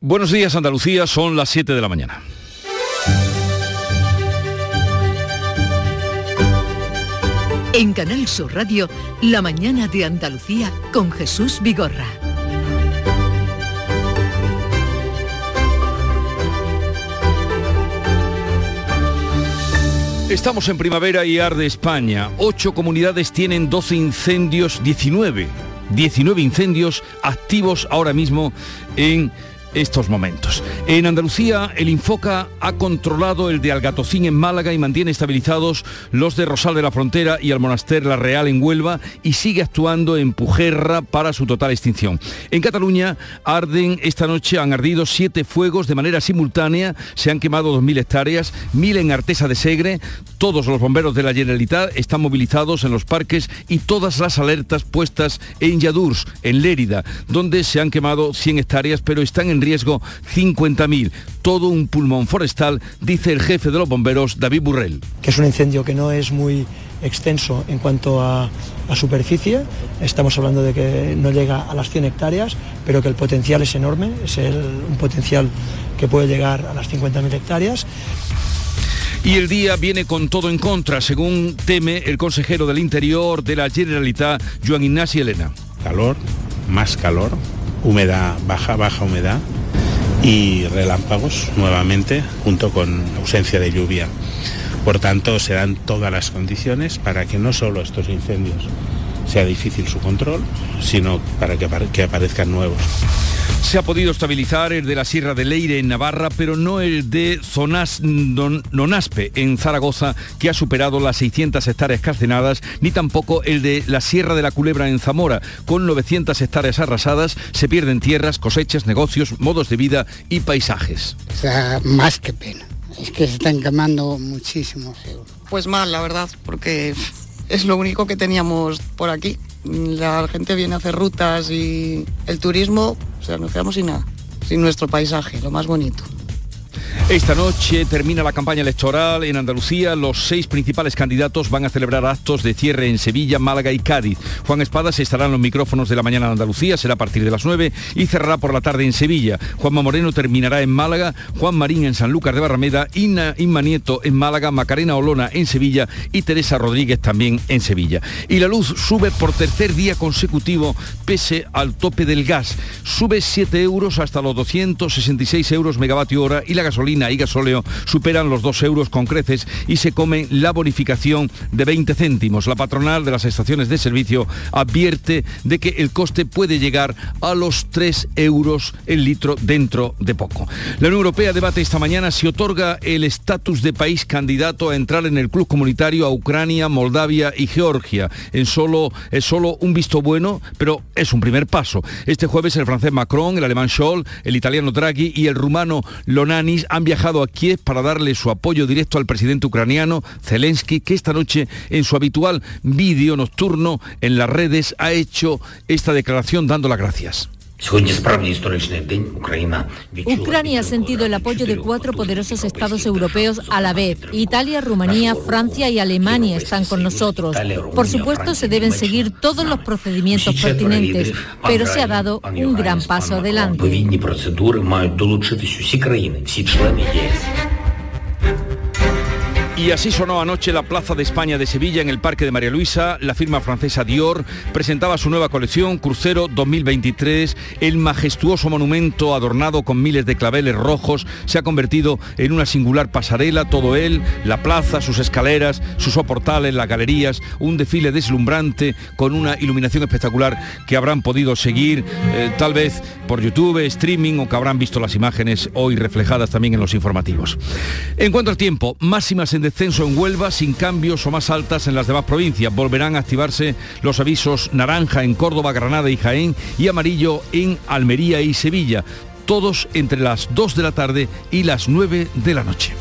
Buenos días Andalucía, son las 7 de la mañana. En Canal Sur Radio, La mañana de Andalucía con Jesús Vigorra. Estamos en primavera y arde España. Ocho comunidades tienen 12 incendios, 19. 19 incendios activos ahora mismo en estos momentos. En Andalucía, el Infoca ha controlado el de Algatocín en Málaga y mantiene estabilizados los de Rosal de la Frontera y Almonaster La Real en Huelva y sigue actuando en Pujerra para su total extinción. En Cataluña arden esta noche, han ardido siete fuegos de manera simultánea, se han quemado 2.000 hectáreas, 1.000 en Artesa de Segre, todos los bomberos de la Generalitat están movilizados en los parques y todas las alertas puestas en Yadurs, en Lérida, donde se han quemado 100 hectáreas, pero están en riesgo 50.000. Todo un pulmón forestal, dice el jefe de los bomberos, David Burrell. Que es un incendio que no es muy extenso en cuanto a, superficie, estamos hablando de que no llega a las 100 hectáreas, pero que el potencial es enorme, es un potencial que puede llegar a las 50.000 hectáreas. Y el día viene con todo en contra, según teme el consejero del Interior de la Generalitat, Joan Ignacio Elena. Calor, más calor, humedad baja, baja humedad y relámpagos nuevamente junto con ausencia de lluvia. Por tanto, se dan todas las condiciones para que no solo estos incendios sea difícil su control, sino para que, que aparezcan nuevos. Se ha podido estabilizar el de la Sierra de Leire en Navarra, pero no el de Zonas Nonaspe en Zaragoza, que ha superado las 600 hectáreas calcinadas, ni tampoco el de la Sierra de la Culebra en Zamora, con 900 hectáreas arrasadas, se pierden tierras, cosechas, negocios, modos de vida y paisajes. O sea, más que pena. Es que se están quemando muchísimos euros. Pues mal, la verdad, porque es lo único que teníamos por aquí. La gente viene a hacer rutas y el turismo, o sea, nos quedamos sin nada, sin nuestro paisaje, lo más bonito. Esta noche termina la campaña electoral en Andalucía. Los seis principales candidatos van a celebrar actos de cierre en Sevilla, Málaga y Cádiz. Juan Espadas estará en los micrófonos de la mañana de Andalucía, será a partir de las 9 y cerrará por la tarde en Sevilla. Juanma Moreno terminará en Málaga, Juan Marín en Sanlúcar de Barrameda, Inna Inma Nieto en Málaga, Macarena Olona en Sevilla y Teresa Rodríguez también en Sevilla. Y la luz sube por tercer día consecutivo pese al tope del gas. Sube 7 euros hasta los 266 euros megavatio hora y la gasolina y gasóleo superan los 2 euros con creces y se come la bonificación de 20 céntimos. La patronal de las estaciones de servicio advierte de que el coste puede llegar a los 3 euros el litro dentro de poco. La Unión Europea debate esta mañana si otorga el estatus de país candidato a entrar en el club comunitario a Ucrania, Moldavia y Georgia. En solo, es solo un visto bueno, pero es un primer paso. Este jueves el francés Macron, el alemán Scholl, el italiano Draghi y el rumano Han viajado a Kiev para darle su apoyo directo al presidente ucraniano Zelensky, que esta noche en su habitual vídeo nocturno en las redes ha hecho esta declaración dando las gracias. Ucrania ha sentido el apoyo de cuatro poderosos estados europeos a la vez. Italia, Rumanía, Francia y Alemania están con nosotros. Por supuesto, se deben seguir todos los procedimientos pertinentes, pero se ha dado un gran paso adelante. Y así sonó anoche la Plaza de España de Sevilla en el Parque de María Luisa. La firma francesa Dior presentaba su nueva colección Crucero 2023. El majestuoso monumento adornado con miles de claveles rojos se ha convertido en una singular pasarela. Todo él, la plaza, sus escaleras, sus soportales, las galerías, un desfile deslumbrante con una iluminación espectacular que habrán podido seguir eh, tal vez por YouTube, streaming o que habrán visto las imágenes hoy reflejadas también en los informativos. En cuanto al tiempo, máximas en descenso en Huelva sin cambios o más altas en las demás provincias. Volverán a activarse los avisos naranja en Córdoba, Granada y Jaén y amarillo en Almería y Sevilla, todos entre las 2 de la tarde y las 9 de la noche.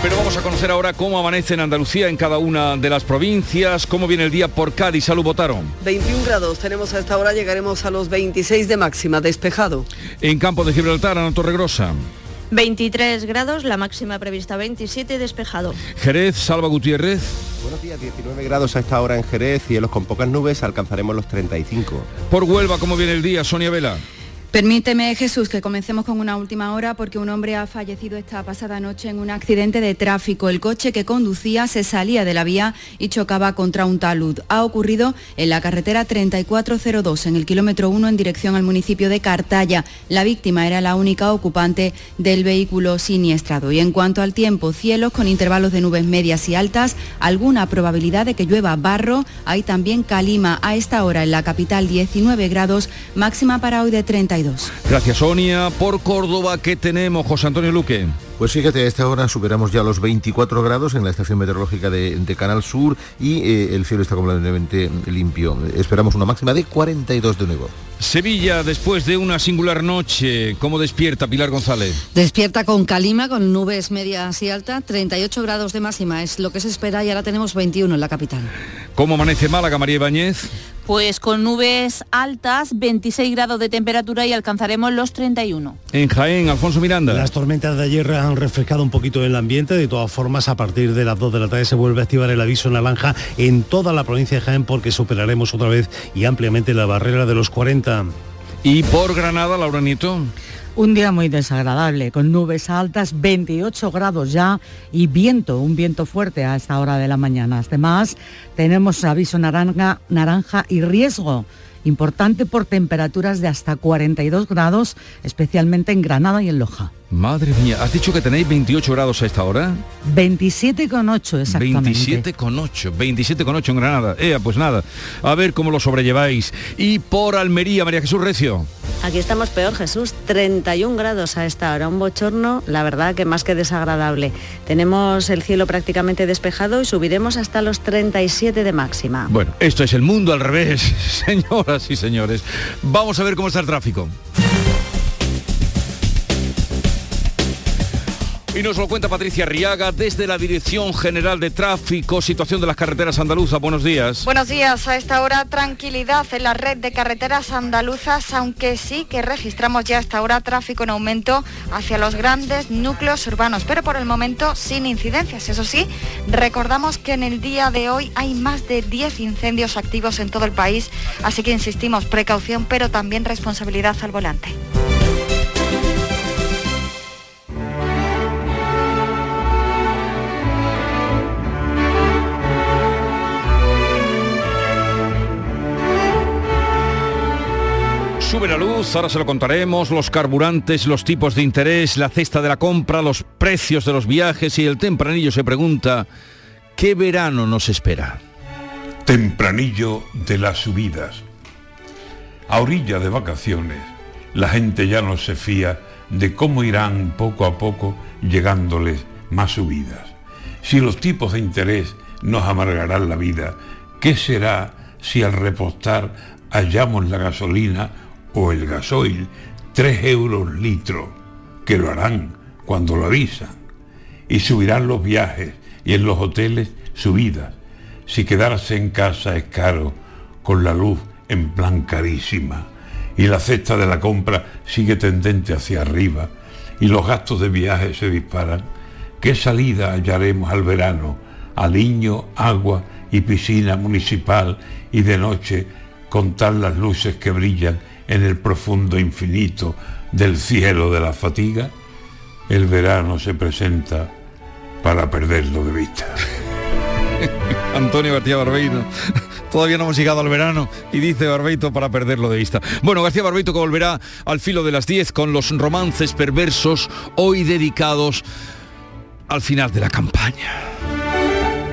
Pero vamos a conocer ahora cómo amanece en Andalucía en cada una de las provincias, cómo viene el día por Cádiz. Salud, votaron. 21 grados tenemos a esta hora, llegaremos a los 26 de máxima, despejado. En Campo de Gibraltar, Ana Torregrosa. 23 grados, la máxima prevista 27 despejado. Jerez, Salva Gutiérrez. Buenos días, 19 grados a esta hora en Jerez, cielos con pocas nubes, alcanzaremos los 35. Por Huelva, ¿cómo viene el día? Sonia Vela. Permíteme, Jesús, que comencemos con una última hora porque un hombre ha fallecido esta pasada noche en un accidente de tráfico. El coche que conducía se salía de la vía y chocaba contra un talud. Ha ocurrido en la carretera 3402, en el kilómetro 1 en dirección al municipio de Cartaya. La víctima era la única ocupante del vehículo siniestrado. Y en cuanto al tiempo, cielos con intervalos de nubes medias y altas, alguna probabilidad de que llueva barro. Hay también calima a esta hora en la capital 19 grados, máxima para hoy de 32. Gracias, Sonia. Por Córdoba, ¿qué tenemos, José Antonio Luque? Pues fíjate, a esta hora superamos ya los 24 grados en la estación meteorológica de, Canal Sur y eh, el cielo está completamente limpio. Esperamos una máxima de 42 de nuevo. Sevilla, después de una singular noche, ¿cómo despierta Pilar González? Despierta con calima, con nubes medias y altas, 38 grados de máxima es lo que se espera y ahora tenemos 21 en la capital. ¿Cómo amanece Málaga, María Ibáñez? Pues con nubes altas, 26 grados de temperatura y alcanzaremos los 31. En Jaén, Alfonso Miranda. Las tormentas de ayer han refrescado un poquito el ambiente. De todas formas, a partir de las 2 de la tarde se vuelve a activar el aviso naranja en toda la provincia de Jaén porque superaremos otra vez y ampliamente la barrera de los 40. ¿Y por Granada, Laura Nieto? Un día muy desagradable, con nubes altas, 28 grados ya y viento, un viento fuerte a esta hora de la mañana. Además, tenemos aviso naranja, naranja y riesgo importante por temperaturas de hasta 42 grados, especialmente en Granada y en Loja. Madre mía, ¿has dicho que tenéis 28 grados a esta hora? 27,8 exactamente. 27,8, 27,8 en Granada. Ea, pues nada, a ver cómo lo sobrelleváis. Y por Almería, María Jesús Recio. Aquí estamos peor, Jesús, 31 grados a esta hora, un bochorno, la verdad que más que desagradable. Tenemos el cielo prácticamente despejado y subiremos hasta los 37 de máxima. Bueno, esto es el mundo al revés, señoras y señores. Vamos a ver cómo está el tráfico. Y nos lo cuenta Patricia Riaga desde la Dirección General de Tráfico, situación de las carreteras andaluzas. Buenos días. Buenos días. A esta hora tranquilidad en la red de carreteras andaluzas, aunque sí que registramos ya a esta hora tráfico en aumento hacia los grandes núcleos urbanos, pero por el momento sin incidencias. Eso sí, recordamos que en el día de hoy hay más de 10 incendios activos en todo el país, así que insistimos, precaución, pero también responsabilidad al volante. Sube la luz, ahora se lo contaremos, los carburantes, los tipos de interés, la cesta de la compra, los precios de los viajes y el tempranillo se pregunta, ¿qué verano nos espera? Tempranillo de las subidas. A orilla de vacaciones, la gente ya no se fía de cómo irán poco a poco llegándoles más subidas. Si los tipos de interés nos amargarán la vida, ¿qué será si al repostar hallamos la gasolina o el gasoil 3 euros litro, que lo harán cuando lo avisan. Y subirán los viajes y en los hoteles subidas. Si quedarse en casa es caro, con la luz en plan carísima. Y la cesta de la compra sigue tendente hacia arriba y los gastos de viaje se disparan. ¿Qué salida hallaremos al verano? Aliño, agua y piscina municipal y de noche contar las luces que brillan en el profundo infinito del cielo de la fatiga, el verano se presenta para perderlo de vista. Antonio García Barbeito. Todavía no hemos llegado al verano y dice Barbeito para perderlo de vista. Bueno, García Barbeito que volverá al filo de las 10 con los romances perversos hoy dedicados al final de la campaña.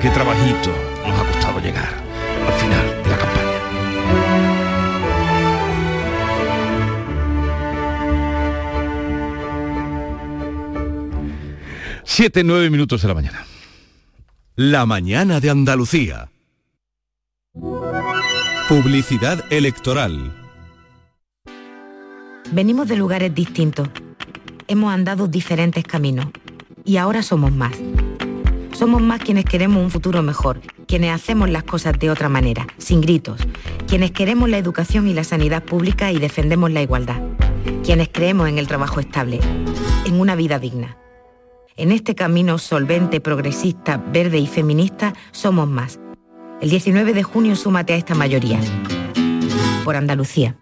Qué trabajito nos ha costado llegar 7, 9 minutos de la mañana. La mañana de Andalucía. Publicidad electoral. Venimos de lugares distintos. Hemos andado diferentes caminos. Y ahora somos más. Somos más quienes queremos un futuro mejor, quienes hacemos las cosas de otra manera, sin gritos, quienes queremos la educación y la sanidad pública y defendemos la igualdad, quienes creemos en el trabajo estable, en una vida digna en este camino solvente, progresista, verde y feminista somos más. El 19 de junio súmate a esta mayoría. Por Andalucía.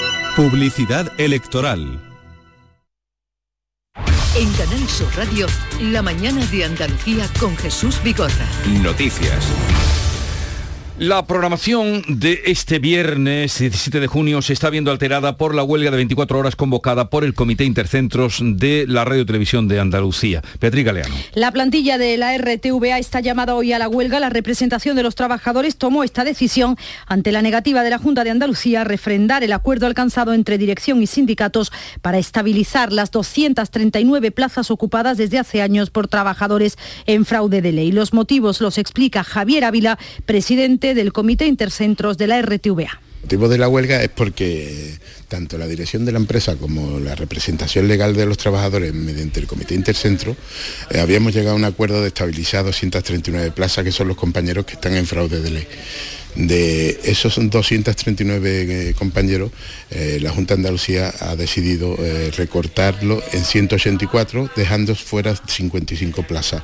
Publicidad electoral. En Canal Sur Radio, la mañana de Andalucía con Jesús Bigorra. Noticias. La programación de este viernes 17 de junio se está viendo alterada por la huelga de 24 horas convocada por el Comité Intercentros de la Radio Televisión de Andalucía. Beatriz Galeano. La plantilla de la RTVA está llamada hoy a la huelga. La representación de los trabajadores tomó esta decisión ante la negativa de la Junta de Andalucía a refrendar el acuerdo alcanzado entre dirección y sindicatos para estabilizar las 239 plazas ocupadas desde hace años por trabajadores en fraude de ley. Los motivos los explica Javier Ávila, presidente del Comité Intercentros de la RTVA. El motivo de la huelga es porque tanto la dirección de la empresa como la representación legal de los trabajadores mediante el Comité Intercentro eh, habíamos llegado a un acuerdo de estabilizar 239 plazas que son los compañeros que están en fraude de ley. De esos 239 eh, compañeros, eh, la Junta de Andalucía ha decidido recortarlo en 184, dejando fuera 55 plazas.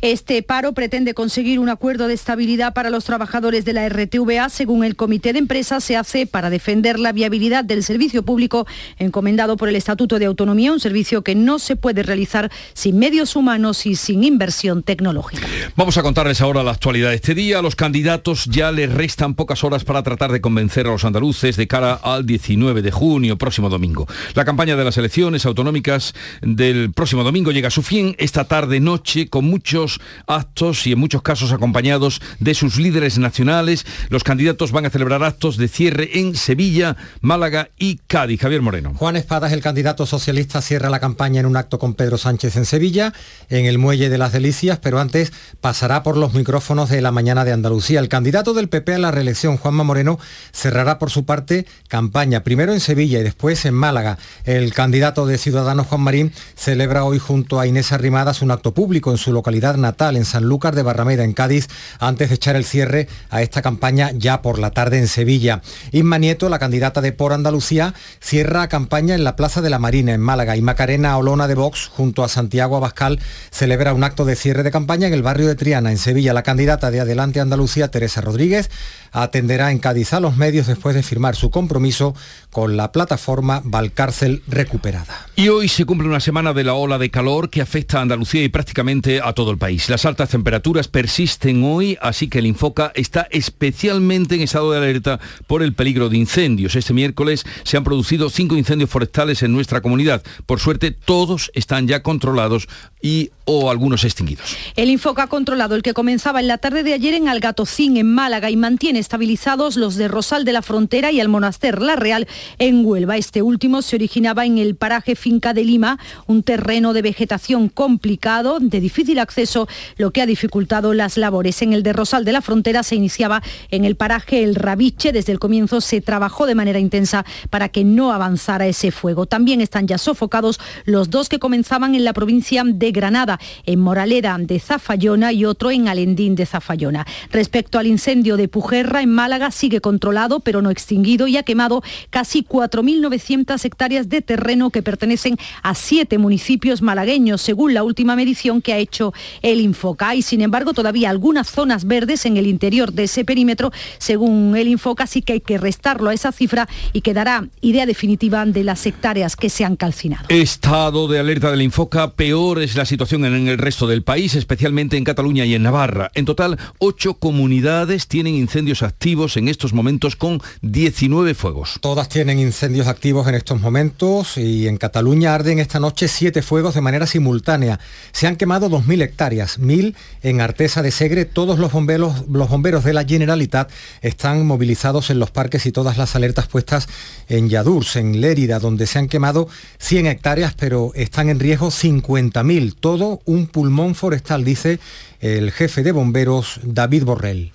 Este paro pretende conseguir un acuerdo de estabilidad para los trabajadores de la RTVA. Según el Comité de Empresas, se hace para defender la viabilidad del servicio público encomendado por el Estatuto de Autonomía, un servicio que no se puede realizar sin medios humanos y sin inversión tecnológica. Vamos a contarles ahora la actualidad de este día. Los candidatos ya les restan pocas horas para tratar de convencer a los andaluces de cara al 19 de junio, próximo domingo. La campaña de las elecciones autonómicas del próximo domingo llega a su fin esta tarde-noche con muchos actos y en muchos casos acompañados de sus líderes nacionales. Los candidatos van a celebrar actos de cierre en Sevilla, Málaga y Cádiz. Javier Moreno. Juan Espadas, el candidato socialista, cierra la campaña en un acto con Pedro Sánchez en Sevilla, en el Muelle de las Delicias, pero antes pasará por los micrófonos de la mañana de Andalucía. El candidato del PP a la reelección, Juanma Moreno, cerrará por su parte campaña, primero en Sevilla y después en Málaga. El candidato de Ciudadanos, Juan Marín, celebra hoy junto a Inés Arrimadas un acto público en su localidad natal, en Sanlúcar de Barrameda, en Cádiz, antes de echar el cierre a esta campaña ya por la tarde en Sevilla. Isma Nieto, la candidata de Por Andalucía, cierra campaña en la Plaza de la Marina, en Málaga, y Macarena Olona de Vox, junto a Santiago Abascal, celebra un acto de cierre de campaña en el barrio de Triana, en Sevilla. La candidata de Adelante Andalucía, Teresa Rodríguez, atenderá en Cádiz a los medios después de firmar su compromiso con la plataforma Valcárcel Recuperada. Y hoy se cumple una semana de la ola de calor que afecta a Andalucía y prácticamente a todo el país. Las altas temperaturas persisten hoy, así que el Infoca está especialmente en estado de alerta por el peligro de incendios. Este miércoles se han producido cinco incendios forestales en nuestra comunidad. Por suerte, todos están ya controlados y o algunos extinguidos. El Infoca ha controlado el que comenzaba en la tarde de ayer en Algatocín, en Málaga, y mantiene estabilizados los de Rosal de la Frontera y el Monaster La Real en Huelva. Este último se originaba en el paraje Finca de Lima, un terreno de vegetación complicado, de difícil acceso, lo que ha dificultado las labores. En el de Rosal de la Frontera se iniciaba en el paraje El Rabiche. Desde el comienzo se trabajó de manera intensa para que no avanzara ese fuego. También están ya sofocados los dos que comenzaban en la provincia de Granada, en Moraleda de Zafayona y otro en Alendín de Zafayona. Respecto al incendio de Pujerra en Málaga, sigue controlado pero no extinguido y ha quemado casi 4.900 hectáreas de terreno que pertenecen a siete municipios malagueños, según la última medición que ha hecho el Infoca. Y sin embargo, todavía algunas zonas verdes en el interior de ese perímetro, según el Infoca, sí que hay que restarlo a esa cifra y quedará idea definitiva de las hectáreas que se han calcinado. Estado de alerta del Infoca, peor es la situación en en el resto del país, especialmente en Cataluña y en Navarra. En total, ocho comunidades tienen incendios activos en estos momentos con 19 fuegos. Todas tienen incendios activos en estos momentos y en Cataluña arden esta noche siete fuegos de manera simultánea. Se han quemado 2.000 hectáreas, 1.000 en Artesa de Segre. Todos los bomberos, los bomberos de la Generalitat están movilizados en los parques y todas las alertas puestas en Yadurs, en Lérida, donde se han quemado 100 hectáreas, pero están en riesgo 50.000. Todo un pulmón forestal, dice el jefe de bomberos, David Borrell.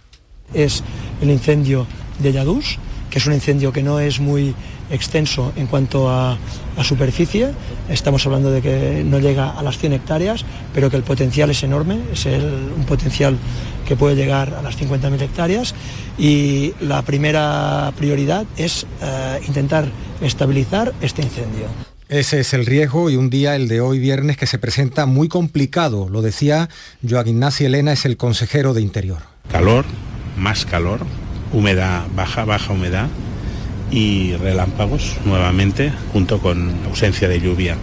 Es el incendio de Yadurs, que es un incendio que no es muy extenso en cuanto a, superficie. Estamos hablando de que no llega a las 100 hectáreas, pero que el potencial es enorme, es un potencial que puede llegar a las 50.000 hectáreas y la primera prioridad es eh, intentar estabilizar este incendio. Ese es el riesgo y un día, el de hoy viernes, que se presenta muy complicado. Lo decía Joaquín Ignacio Elena, es el consejero de Interior. Calor, más calor, humedad baja, baja humedad y relámpagos nuevamente, junto con ausencia de lluvia.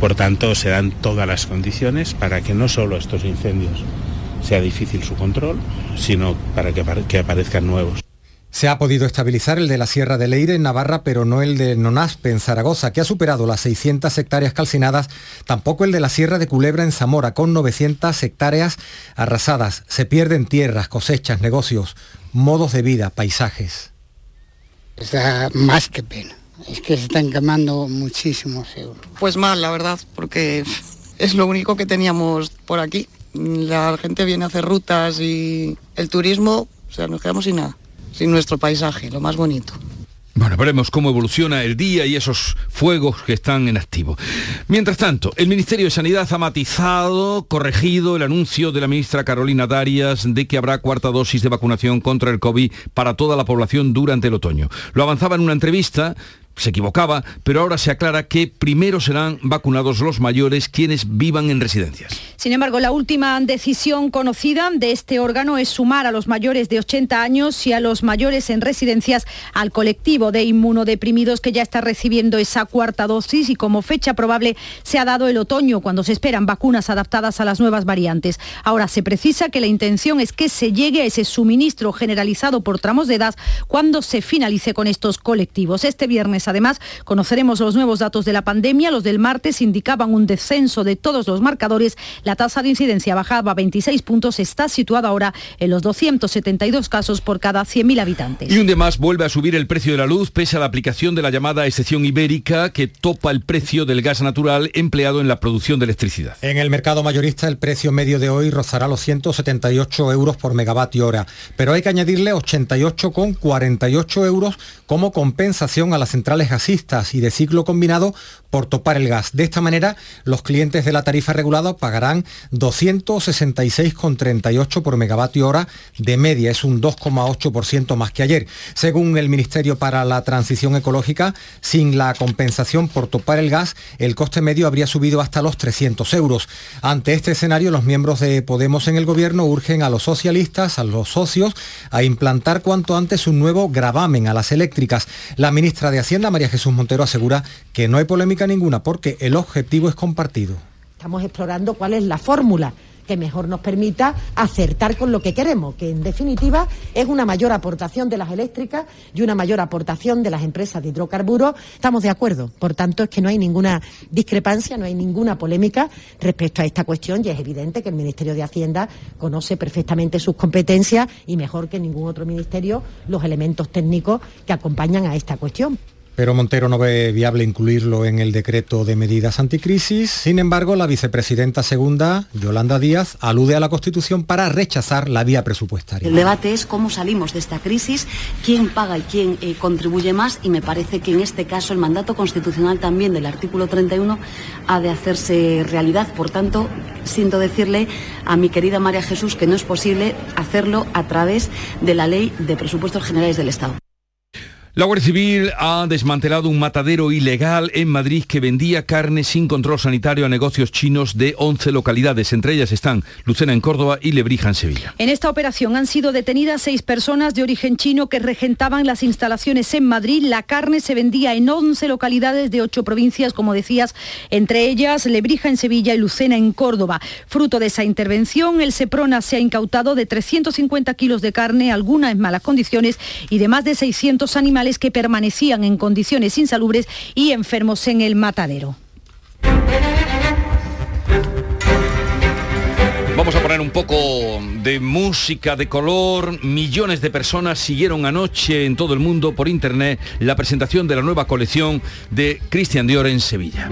Por tanto, se dan todas las condiciones para que no solo estos incendios sea difícil su control, sino para que, que aparezcan nuevos. Se ha podido estabilizar el de la Sierra de Leire en Navarra, pero no el de Nonaspe en Zaragoza, que ha superado las 600 hectáreas calcinadas, tampoco el de la Sierra de Culebra en Zamora, con 900 hectáreas arrasadas. Se pierden tierras, cosechas, negocios, modos de vida, paisajes. Está más que pena. Es que se están quemando muchísimos euros. Pues mal, la verdad, porque es lo único que teníamos por aquí. La gente viene a hacer rutas y el turismo, o sea, nos quedamos sin nada sin nuestro paisaje, lo más bonito. Bueno, veremos cómo evoluciona el día y esos fuegos que están en activo. Mientras tanto, el Ministerio de Sanidad ha matizado, corregido el anuncio de la ministra Carolina Darias de que habrá cuarta dosis de vacunación contra el COVID para toda la población durante el otoño. Lo avanzaba en una entrevista se equivocaba, pero ahora se aclara que primero serán vacunados los mayores quienes vivan en residencias. Sin embargo, la última decisión conocida de este órgano es sumar a los mayores de 80 años y a los mayores en residencias al colectivo de inmunodeprimidos que ya está recibiendo esa cuarta dosis y como fecha probable se ha dado el otoño cuando se esperan vacunas adaptadas a las nuevas variantes. Ahora se precisa que la intención es que se llegue a ese suministro generalizado por tramos de edad cuando se finalice con estos colectivos. Este viernes Además, conoceremos los nuevos datos de la pandemia. Los del martes indicaban un descenso de todos los marcadores. La tasa de incidencia bajaba a 26 puntos. Está situada ahora en los 272 casos por cada 100.000 habitantes. Y un de más vuelve a subir el precio de la luz pese a la aplicación de la llamada excepción ibérica que topa el precio del gas natural empleado en la producción de electricidad. En el mercado mayorista el precio medio de hoy rozará los 178 euros por megavatio hora, pero hay que añadirle 88,48 euros como compensación a la central gasistas y de ciclo combinado por topar el gas. De esta manera, los clientes de la tarifa regulada pagarán 266,38 por megavatio hora de media. Es un 2,8% más que ayer. Según el Ministerio para la Transición Ecológica, sin la compensación por topar el gas, el coste medio habría subido hasta los 300 euros. Ante este escenario, los miembros de Podemos en el Gobierno urgen a los socialistas, a los socios, a implantar cuanto antes un nuevo gravamen a las eléctricas. La ministra de Hacienda, María Jesús Montero, asegura que no hay polémica ninguna porque el objetivo es compartido. Estamos explorando cuál es la fórmula que mejor nos permita acertar con lo que queremos, que en definitiva es una mayor aportación de las eléctricas y una mayor aportación de las empresas de hidrocarburos. Estamos de acuerdo, por tanto es que no hay ninguna discrepancia, no hay ninguna polémica respecto a esta cuestión y es evidente que el Ministerio de Hacienda conoce perfectamente sus competencias y mejor que ningún otro ministerio los elementos técnicos que acompañan a esta cuestión pero Montero no ve viable incluirlo en el decreto de medidas anticrisis. Sin embargo, la vicepresidenta segunda, Yolanda Díaz, alude a la Constitución para rechazar la vía presupuestaria. El debate es cómo salimos de esta crisis, quién paga y quién eh, contribuye más y me parece que en este caso el mandato constitucional también del artículo 31 ha de hacerse realidad. Por tanto, siento decirle a mi querida María Jesús que no es posible hacerlo a través de la ley de presupuestos generales del Estado. La Guardia Civil ha desmantelado un matadero ilegal en Madrid que vendía carne sin control sanitario a negocios chinos de 11 localidades. Entre ellas están Lucena en Córdoba y Lebrija en Sevilla. En esta operación han sido detenidas seis personas de origen chino que regentaban las instalaciones en Madrid. La carne se vendía en 11 localidades de ocho provincias, como decías, entre ellas Lebrija en Sevilla y Lucena en Córdoba. Fruto de esa intervención, el Seprona se ha incautado de 350 kilos de carne, alguna en malas condiciones, y de más de 600 animales que permanecían en condiciones insalubres y enfermos en el matadero. Vamos a poner un poco de música de color. Millones de personas siguieron anoche en todo el mundo por internet la presentación de la nueva colección de Christian Dior en Sevilla.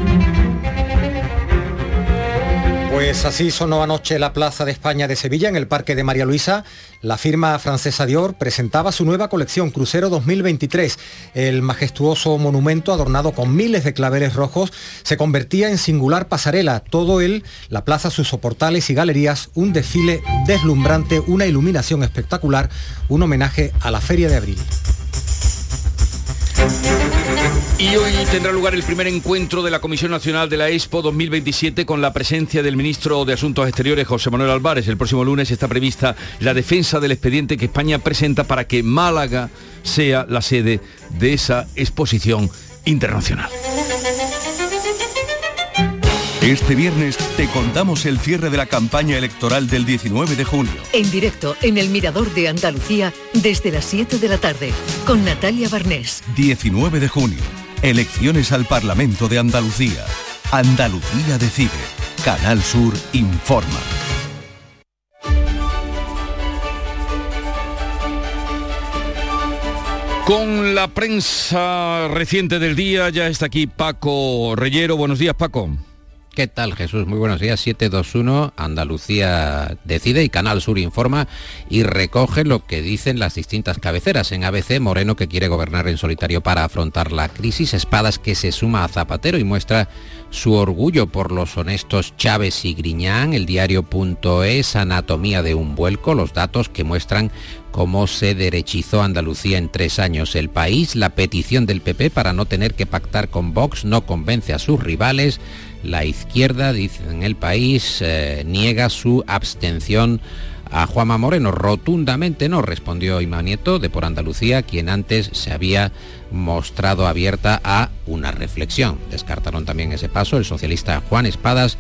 Pues así sonó anoche la Plaza de España de Sevilla, en el Parque de María Luisa. La firma francesa Dior presentaba su nueva colección Crucero 2023. El majestuoso monumento, adornado con miles de claveles rojos, se convertía en singular pasarela. Todo él, la plaza, sus soportales y galerías, un desfile deslumbrante, una iluminación espectacular, un homenaje a la Feria de Abril. Y hoy tendrá lugar el primer encuentro de la Comisión Nacional de la Expo 2027 con la presencia del ministro de Asuntos Exteriores, José Manuel Álvarez. El próximo lunes está prevista la defensa del expediente que España presenta para que Málaga sea la sede de esa exposición internacional. Este viernes te contamos el cierre de la campaña electoral del 19 de junio. En directo en el Mirador de Andalucía desde las 7 de la tarde con Natalia Barnés. 19 de junio. Elecciones al Parlamento de Andalucía. Andalucía decide. Canal Sur informa. Con la prensa reciente del día ya está aquí Paco Reyero. Buenos días, Paco. ¿Qué tal Jesús? Muy buenos días. 721, Andalucía decide y Canal Sur informa y recoge lo que dicen las distintas cabeceras. En ABC, Moreno que quiere gobernar en solitario para afrontar la crisis, Espadas que se suma a Zapatero y muestra su orgullo por los honestos Chávez y Griñán, el diario.es, Anatomía de un vuelco, los datos que muestran cómo se derechizó Andalucía en tres años. El país, la petición del PP para no tener que pactar con Vox no convence a sus rivales. La izquierda, dice en el país, eh, niega su abstención a Juanma Moreno. Rotundamente no respondió Imanieto de Por Andalucía, quien antes se había mostrado abierta a una reflexión. Descartaron también ese paso el socialista Juan Espadas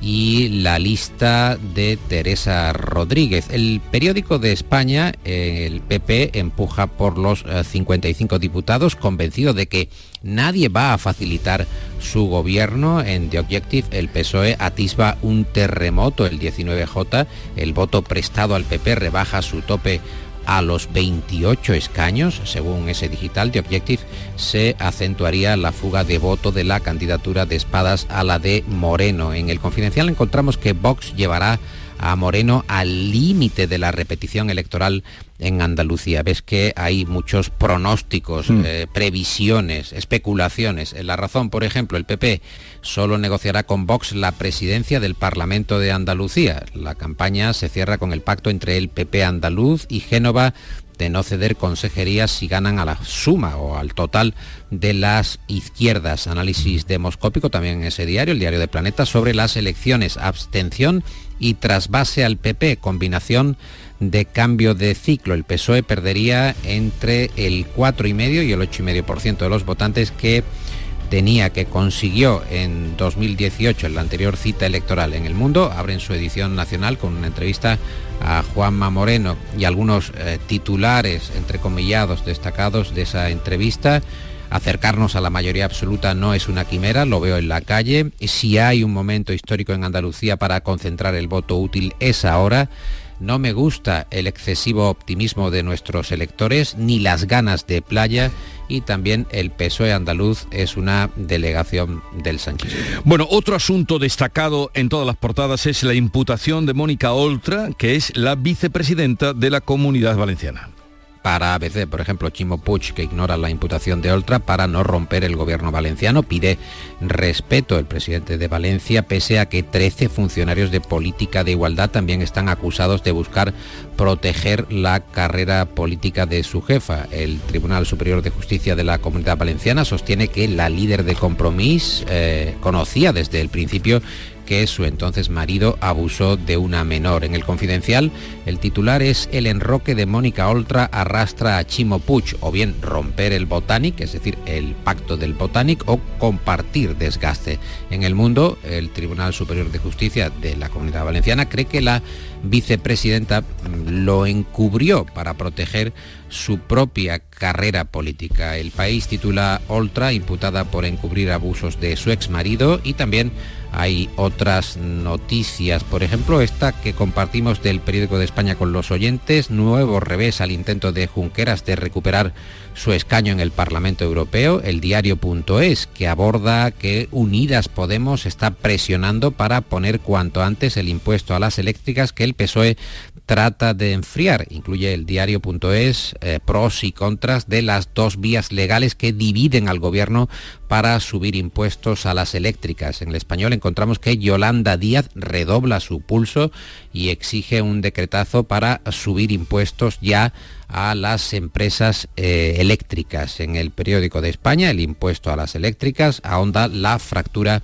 y la lista de Teresa Rodríguez. El periódico de España, el PP, empuja por los 55 eh, diputados, convencido de que nadie va a facilitar su gobierno. En The Objective, el PSOE atisba un terremoto, el 19J, el voto prestado al PP rebaja su tope a los 28 escaños, según ese digital de Objective, se acentuaría la fuga de voto de la candidatura de Espadas a la de Moreno. En el confidencial encontramos que Vox llevará a Moreno al límite de la repetición electoral en Andalucía. Ves que hay muchos pronósticos, mm. eh, previsiones, especulaciones. En la razón, por ejemplo, el PP solo negociará con Vox la presidencia del Parlamento de Andalucía. La campaña se cierra con el pacto entre el PP andaluz y Génova de no ceder consejerías si ganan a la suma o al total de las izquierdas. Análisis demoscópico también en ese diario, el diario de Planeta, sobre las elecciones, abstención y trasvase al PP, combinación de cambio de ciclo. El PSOE perdería entre el 4,5 y el 8,5% de los votantes que tenía, que consiguió en 2018 en la anterior cita electoral en el mundo. Abren su edición nacional con una entrevista a Juanma Moreno y algunos eh, titulares entrecomillados destacados de esa entrevista. Acercarnos a la mayoría absoluta no es una quimera, lo veo en la calle. Si hay un momento histórico en Andalucía para concentrar el voto útil es ahora. No me gusta el excesivo optimismo de nuestros electores ni las ganas de playa y también el PSOE andaluz es una delegación del sanchismo. Bueno, otro asunto destacado en todas las portadas es la imputación de Mónica Oltra, que es la vicepresidenta de la Comunidad Valenciana. Para ABC, por ejemplo, Chimo Puig, que ignora la imputación de Oltra para no romper el gobierno valenciano, pide respeto el presidente de Valencia, pese a que 13 funcionarios de política de igualdad también están acusados de buscar proteger la carrera política de su jefa. El Tribunal Superior de Justicia de la Comunidad Valenciana sostiene que la líder de Compromís eh, conocía desde el principio que su entonces marido abusó de una menor. En el confidencial, el titular es El enroque de Mónica Oltra arrastra a Chimo Puig, o bien romper el Botanic, es decir, el pacto del Botanic, o compartir desgaste. En el mundo, el Tribunal Superior de Justicia de la Comunidad Valenciana cree que la vicepresidenta lo encubrió para proteger su propia carrera política. El país titula Oltra, imputada por encubrir abusos de su ex marido y también hay otras noticias, por ejemplo esta que compartimos del periódico de España con los oyentes, nuevo revés al intento de Junqueras de recuperar su escaño en el Parlamento Europeo, el diario.es, que aborda que Unidas Podemos está presionando para poner cuanto antes el impuesto a las eléctricas que el PSOE trata de enfriar. Incluye el diario.es eh, pros y contras de las dos vías legales que dividen al gobierno para subir impuestos a las eléctricas. En el español encontramos que Yolanda Díaz redobla su pulso y exige un decretazo para subir impuestos ya a las empresas eh, eléctricas. En el periódico de España, el impuesto a las eléctricas ahonda la fractura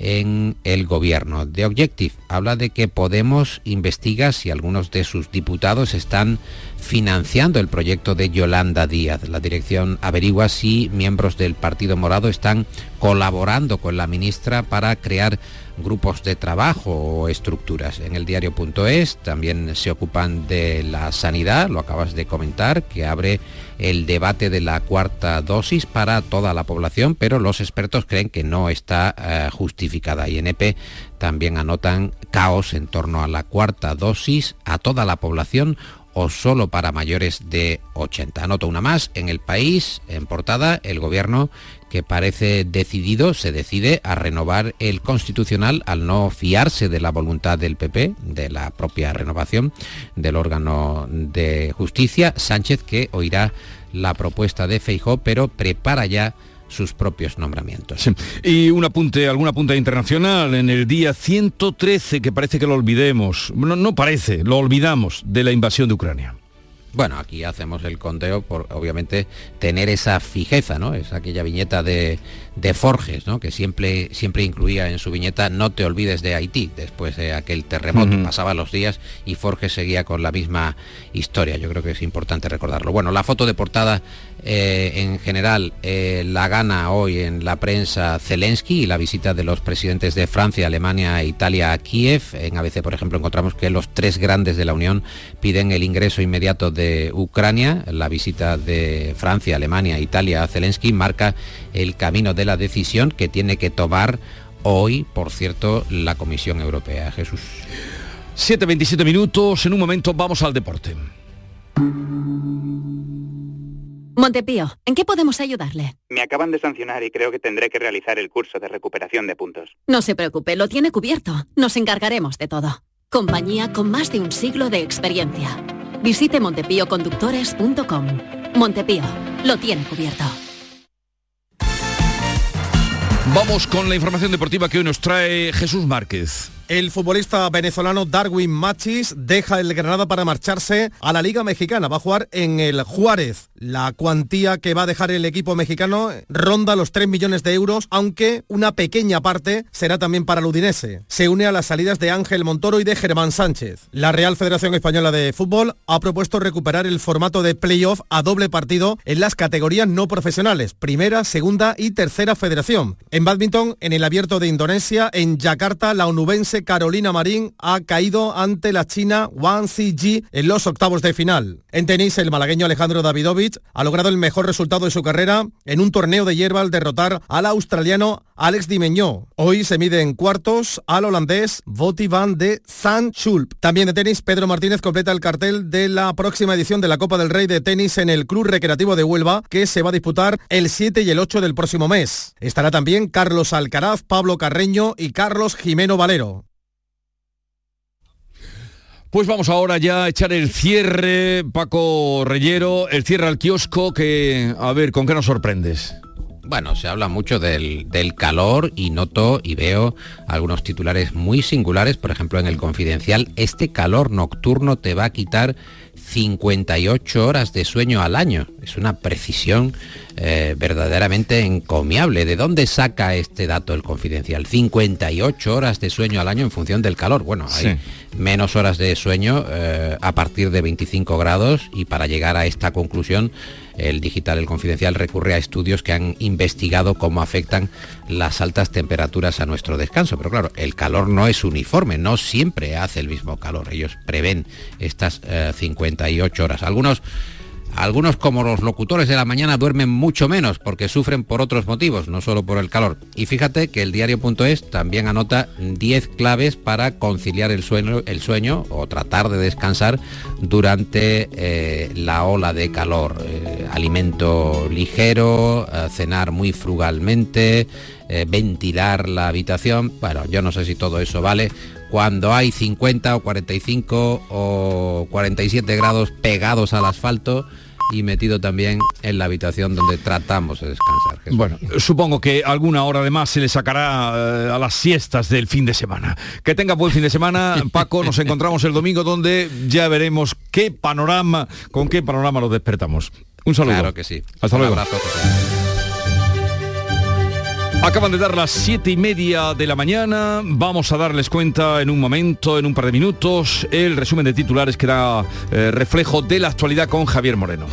en el gobierno. The Objective habla de que Podemos investiga si algunos de sus diputados están financiando el proyecto de Yolanda Díaz. La dirección averigua si miembros del Partido Morado están colaborando con la ministra para crear grupos de trabajo o estructuras. En el diario.es también se ocupan de la sanidad, lo acabas de comentar, que abre el debate de la cuarta dosis para toda la población, pero los expertos creen que no está eh, justificada. Y NP también anotan caos en torno a la cuarta dosis a toda la población o solo para mayores de 80. Anoto una más, en el país, en portada, el gobierno que parece decidido, se decide a renovar el constitucional al no fiarse de la voluntad del PP, de la propia renovación del órgano de justicia. Sánchez que oirá la propuesta de Feijó, pero prepara ya sus propios nombramientos. Y un apunte, internacional en el día 113 que parece que lo olvidemos, no, no parece, lo olvidamos de la invasión de Ucrania. Bueno, aquí hacemos el conteo por obviamente tener esa fijeza, ¿no? Es aquella viñeta de, de Forges, ¿no? Que siempre, siempre incluía en su viñeta no te olvides de Haití, después de aquel terremoto. Pasaba los días y Forges seguía con la misma historia. Yo creo que es importante recordarlo. Bueno, la foto de portada eh, en general eh, la gana hoy en la prensa Zelensky y la visita de los presidentes de Francia, Alemania e Italia a Kiev. En ABC, por ejemplo, encontramos que los tres grandes de la Unión piden el ingreso inmediato de Ucrania. La visita de Francia, Alemania e Italia a Zelensky marca el camino de la decisión que tiene que tomar hoy, por cierto, la Comisión Europea. Jesús. 7.27 minutos, en un momento vamos al deporte. Montepío, ¿en qué podemos ayudarle? Me acaban de sancionar y creo que tendré que realizar el curso de recuperación de puntos. No se preocupe, lo tiene cubierto. Nos encargaremos de todo. Compañía con más de un siglo de experiencia. Visite montepíoconductores.com. Montepío, lo tiene cubierto. Vamos con la información deportiva que hoy nos trae Jesús Márquez. El futbolista venezolano Darwin Machis deja el Granada para marcharse a la Liga Mexicana. Va a jugar en el Juárez. La cuantía que va a dejar el equipo mexicano ronda los 3 millones de euros, aunque una pequeña parte será también para el Udinese. Se une a las salidas de Ángel Montoro y de Germán Sánchez. La Real Federación Española de Fútbol ha propuesto recuperar el formato de playoff a doble partido en las categorías no profesionales, primera, segunda y tercera federación. En badminton, en el abierto de Indonesia, en Yakarta, la onubense Carolina Marín ha caído ante la china Wang Ziji en los octavos de final. En tenis, el malagueño Alejandro Davidovich ha logrado el mejor resultado de su carrera en un torneo de hierba al derrotar al australiano Alex Dimeñó. Hoy se mide en cuartos al holandés Voti van de San Schulp. También de tenis, Pedro Martínez completa el cartel de la próxima edición de la Copa del Rey de Tenis en el Club Recreativo de Huelva, que se va a disputar el 7 y el 8 del próximo mes. Estará también Carlos Alcaraz, Pablo Carreño y Carlos Jimeno Valero. Pues vamos ahora ya a echar el cierre, Paco Reyero, el cierre al kiosco, que a ver, ¿con qué nos sorprendes? Bueno, se habla mucho del, del, calor y noto y veo algunos titulares muy singulares, por ejemplo en el confidencial, este calor nocturno te va a quitar 58 horas de sueño al año. Es una precisión eh, verdaderamente encomiable. ¿De dónde saca este dato el confidencial? 58 horas de sueño al año en función del calor. Bueno, hay menos horas de sueño eh, a partir de 25 grados y para llegar a esta conclusión el digital, el confidencial, recurre a estudios que han investigado cómo afectan las altas temperaturas a nuestro descanso. Pero claro, el calor no es uniforme, no siempre hace el mismo calor. Ellos prevén estas 58 eh, horas. Algunos algunos como los locutores de la mañana duermen mucho menos porque sufren por otros motivos, no solo por el calor. Y fíjate que el diario.es también anota 10 claves para conciliar el sueño, el sueño o tratar de descansar durante eh, la ola de calor. Eh, alimento ligero, eh, cenar muy frugalmente, ventilar la habitación. Bueno, yo no sé si todo eso vale cuando hay 50 o 45 o 47 grados pegados al asfalto y metido también en la habitación donde tratamos de descansar. Bueno, supongo que alguna hora de más se le sacará eh, a las siestas del fin de semana. Que tenga buen fin de semana, Paco, nos encontramos el domingo donde ya veremos qué panorama, con qué panorama lo despertamos. Un saludo. Claro que sí. Hasta Un luego. abrazo, Acaban de dar las siete y media de la mañana. Vamos a darles cuenta en un momento, en un par de minutos, el resumen de titulares que da eh, reflejo de la actualidad con Javier Moreno.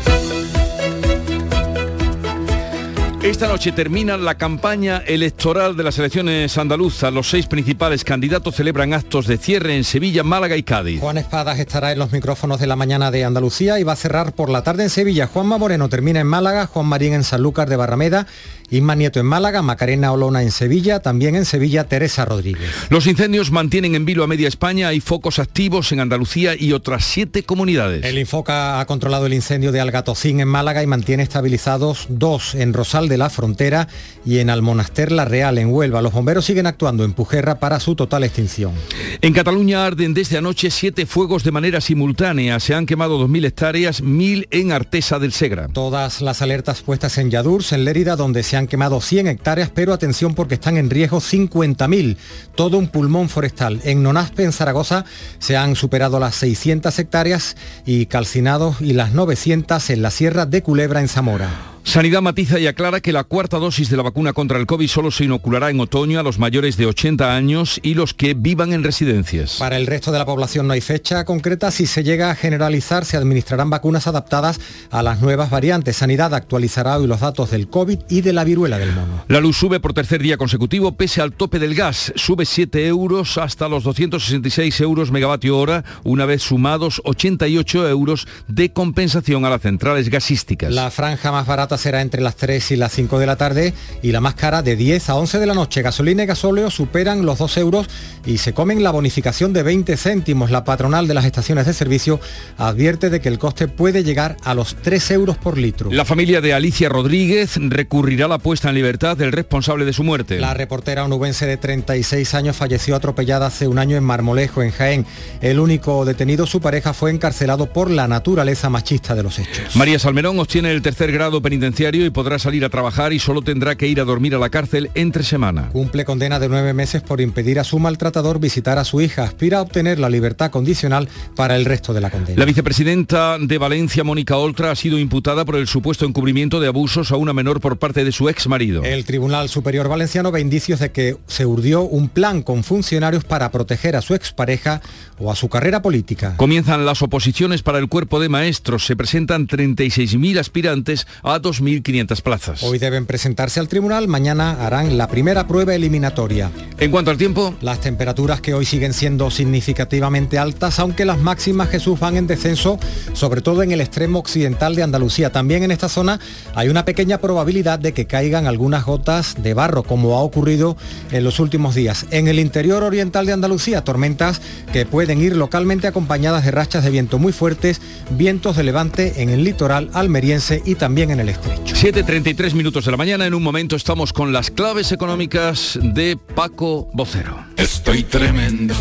Esta noche termina la campaña electoral de las elecciones andaluzas. Los seis principales candidatos celebran actos de cierre en Sevilla, Málaga y Cádiz. Juan Espadas estará en los micrófonos de la mañana de Andalucía y va a cerrar por la tarde en Sevilla. Juanma Moreno termina en Málaga, Juan Marín en Sanlúcar de Barrameda, Isma Nieto en Málaga, Macarena Olona en Sevilla, también en Sevilla Teresa Rodríguez. Los incendios mantienen en vilo a media España. Hay focos activos en Andalucía y otras siete comunidades. El Infoca ha controlado el incendio de Algatocín en Málaga y mantiene estabilizados dos en Rosal de la Frontera y en Almonaster La Real en Huelva. Los bomberos siguen actuando en Pujerra para su total extinción. En Cataluña arden desde anoche siete fuegos de manera simultánea. Se han quemado 2.000 hectáreas, 1.000 en Artesa del Segra. Todas las alertas puestas en Yadurs, en Lérida, donde se han quemado 100 hectáreas, pero atención porque están en riesgo 50.000. Todo un pulmón forestal. En Nonaspe, en Zaragoza, se han superado las 600 hectáreas y calcinados y las 900 en la Sierra de Culebra, en Zamora. Sanidad matiza y aclara que la cuarta dosis de la vacuna contra el COVID solo se inoculará en otoño a los mayores de 80 años y los que vivan en residencias. Para el resto de la población no hay fecha concreta. Si se llega a generalizar, se administrarán vacunas adaptadas a las nuevas variantes. Sanidad actualizará hoy los datos del COVID y de la viruela del mono. La luz sube por tercer día consecutivo pese al tope del gas. Sube 7 euros hasta los 266 euros megavatio hora, una vez sumados 88 euros de compensación a las centrales gasísticas. La franja más barata será entre las 3 y las 5 de la tarde y la más cara de 10 a 11 de la noche. Gasolina y gasóleo superan los 2 euros y se comen la bonificación de 20 céntimos. La patronal de las estaciones de servicio advierte de que el coste puede llegar a los 3 euros por litro. La familia de Alicia Rodríguez recurrirá a la puesta en libertad del responsable de su muerte. La reportera onubense de 36 años falleció atropellada hace un año en Marmolejo, en Jaén. El único detenido, su pareja, fue encarcelado por la naturaleza machista de los hechos. María Salmerón obtiene el tercer grado penitenciario y podrá salir a trabajar y solo tendrá que ir a dormir a la cárcel entre semana. Cumple condena de nueve meses por impedir a su maltratador visitar a su hija. Aspira a obtener la libertad condicional para el resto de la condena. La vicepresidenta de Valencia, Mónica Oltra, ha sido imputada por el supuesto encubrimiento de abusos a una menor por parte de su ex marido. El Tribunal Superior Valenciano ve indicios de que se urdió un plan con funcionarios para proteger a su expareja o a su carrera política. Comienzan las oposiciones para el cuerpo de maestros. Se presentan 36.000 aspirantes a 2.500 plazas. Hoy deben presentarse al tribunal, mañana harán la primera prueba eliminatoria. En cuanto al tiempo, las temperaturas que hoy siguen siendo significativamente altas, aunque las máximas Jesús van en descenso, sobre todo en el extremo occidental de Andalucía. También en esta zona hay una pequeña probabilidad de que caigan algunas gotas de barro, como ha ocurrido en los últimos días. En el interior oriental de Andalucía, tormentas que pueden ir localmente acompañadas de rachas de viento muy fuertes, vientos de levante en el litoral almeriense y también en el estrecho. 7.33 minutos de la mañana, en un momento estamos con las claves económicas de Paco Vocero. Estoy tremendo,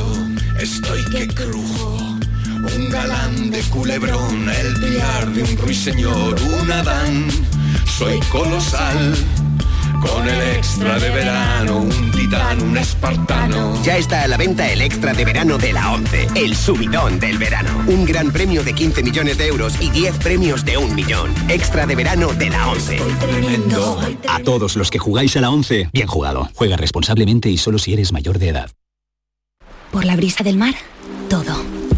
estoy que crujo. un galán de culebrón, el piar de un ruiseñor, un Adán. Soy colosal con el extra de verano, un titán, un espartano. Ya está a la venta el extra de verano de la 11, el subidón del verano. Un gran premio de 15 millones de euros y 10 premios de un millón. Extra de verano de la 11. Tremendo. A todos los que jugáis a la 11, bien jugado. Juega responsablemente y solo si eres mayor de edad. Por la brisa del mar, todo.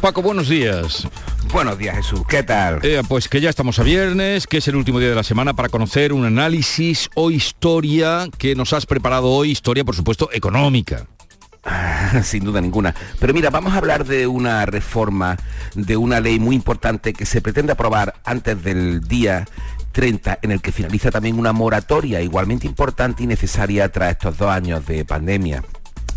Paco, buenos días. Buenos días, Jesús. ¿Qué tal? Eh, pues que ya estamos a viernes, que es el último día de la semana para conocer un análisis o historia que nos has preparado hoy, historia, por supuesto, económica. Sin duda ninguna. Pero mira, vamos a hablar de una reforma, de una ley muy importante que se pretende aprobar antes del día 30, en el que finaliza también una moratoria igualmente importante y necesaria tras estos dos años de pandemia.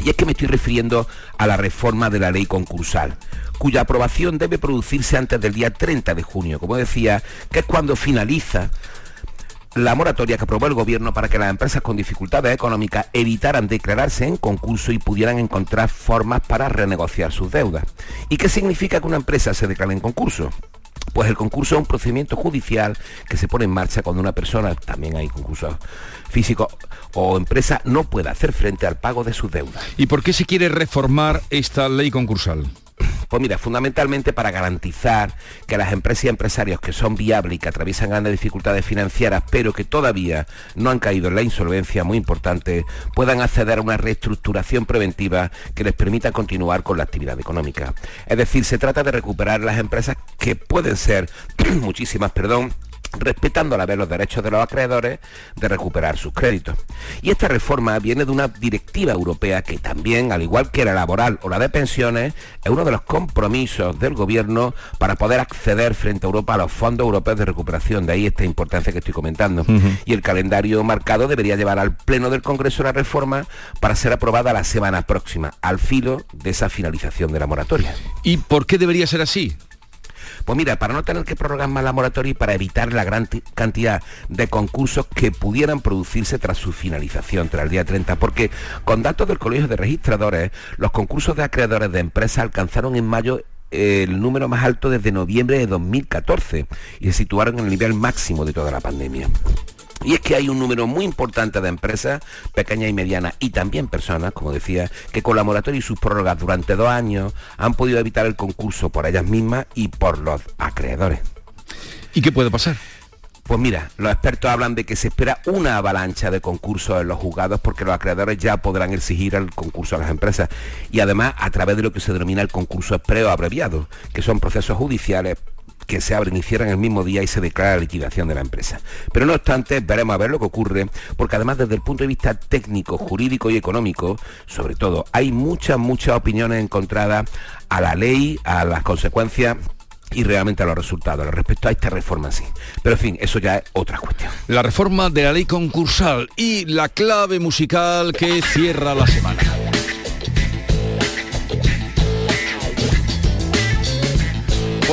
Y es que me estoy refiriendo a la reforma de la ley concursal, cuya aprobación debe producirse antes del día 30 de junio, como decía, que es cuando finaliza la moratoria que aprobó el gobierno para que las empresas con dificultades económicas evitaran declararse en concurso y pudieran encontrar formas para renegociar sus deudas. ¿Y qué significa que una empresa se declare en concurso? Pues el concurso es un procedimiento judicial que se pone en marcha cuando una persona, también hay concursos físicos o empresa, no puede hacer frente al pago de sus deudas. ¿Y por qué se quiere reformar esta ley concursal? Pues mira, fundamentalmente para garantizar que las empresas y empresarios que son viables y que atraviesan grandes dificultades financieras, pero que todavía no han caído en la insolvencia muy importante, puedan acceder a una reestructuración preventiva que les permita continuar con la actividad económica. Es decir, se trata de recuperar las empresas que pueden ser, muchísimas, perdón, respetando a la vez los derechos de los acreedores de recuperar sus créditos. Y esta reforma viene de una directiva europea que también, al igual que la laboral o la de pensiones, es uno de los compromisos del gobierno para poder acceder frente a Europa a los fondos europeos de recuperación. De ahí esta importancia que estoy comentando. Y el calendario marcado debería llevar al Pleno del Congreso la reforma para ser aprobada la semana próxima, al filo de esa finalización de la moratoria. ¿Y por qué debería ser así? Pues mira, para no tener que prorrogar más la moratoria y para evitar la gran cantidad de concursos que pudieran producirse tras su finalización, tras el día 30, porque con datos del Colegio de Registradores, los concursos de acreedores de empresas alcanzaron en mayo el número más alto desde noviembre de 2014 y se situaron en el nivel máximo de toda la pandemia. Y es que hay un número muy importante de empresas, pequeñas y medianas, y también personas, como decía, que con la moratoria y sus prórrogas durante dos años han podido evitar el concurso por ellas mismas y por los acreedores. ¿Y qué puede pasar? Pues mira, los expertos hablan de que se espera una avalancha de concursos en los juzgados porque los acreedores ya podrán exigir el concurso a las empresas y además a través de lo que se denomina el concurso expreo abreviado, que son procesos judiciales que se abren y cierran el mismo día y se declara la liquidación de la empresa. Pero no obstante, veremos a ver lo que ocurre, porque además desde el punto de vista técnico, jurídico y económico, sobre todo, hay muchas, muchas opiniones encontradas a la ley, a las consecuencias y realmente a los resultados respecto a esta reforma sí. Pero en fin, eso ya es otra cuestión. La reforma de la ley concursal y la clave musical que cierra la semana.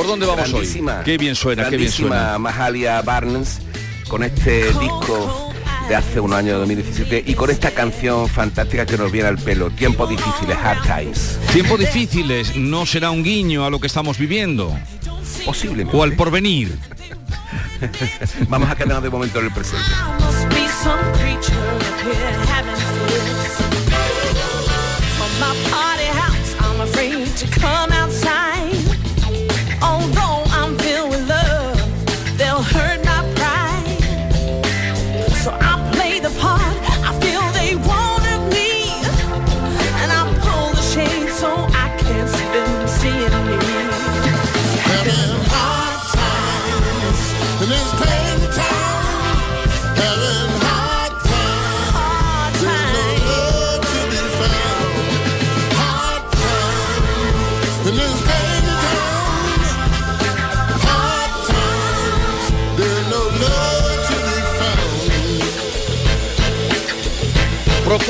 ¿Por dónde vamos hoy? Qué bien suena, qué bien suena. Mahalia Barnes con este disco de hace un año, 2017, y con esta canción fantástica que nos viene al pelo, Tiempos difíciles, Hard Times. Tiempos difíciles, ¿no será un guiño a lo que estamos viviendo? Posiblemente. O al porvenir. Vamos a quedarnos de momento en el presente.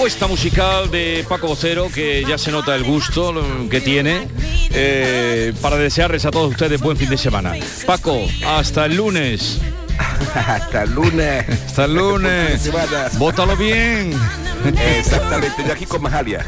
Propuesta musical de Paco Vocero, que ya se nota el gusto que tiene, eh, para desearles a todos ustedes buen fin de semana. Paco, hasta el lunes. hasta el lunes. Hasta el lunes. Bótalo bien. Exactamente, yo aquí con Majalia.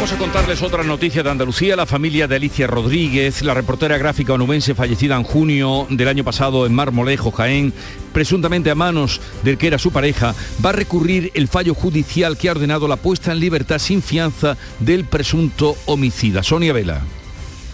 Vamos a contarles otra noticia de Andalucía. La familia de Alicia Rodríguez, la reportera gráfica onubense fallecida en junio del año pasado en Marmolejo, Jaén, presuntamente a manos del que era su pareja, va a recurrir el fallo judicial que ha ordenado la puesta en libertad sin fianza del presunto homicida. Sonia Vela.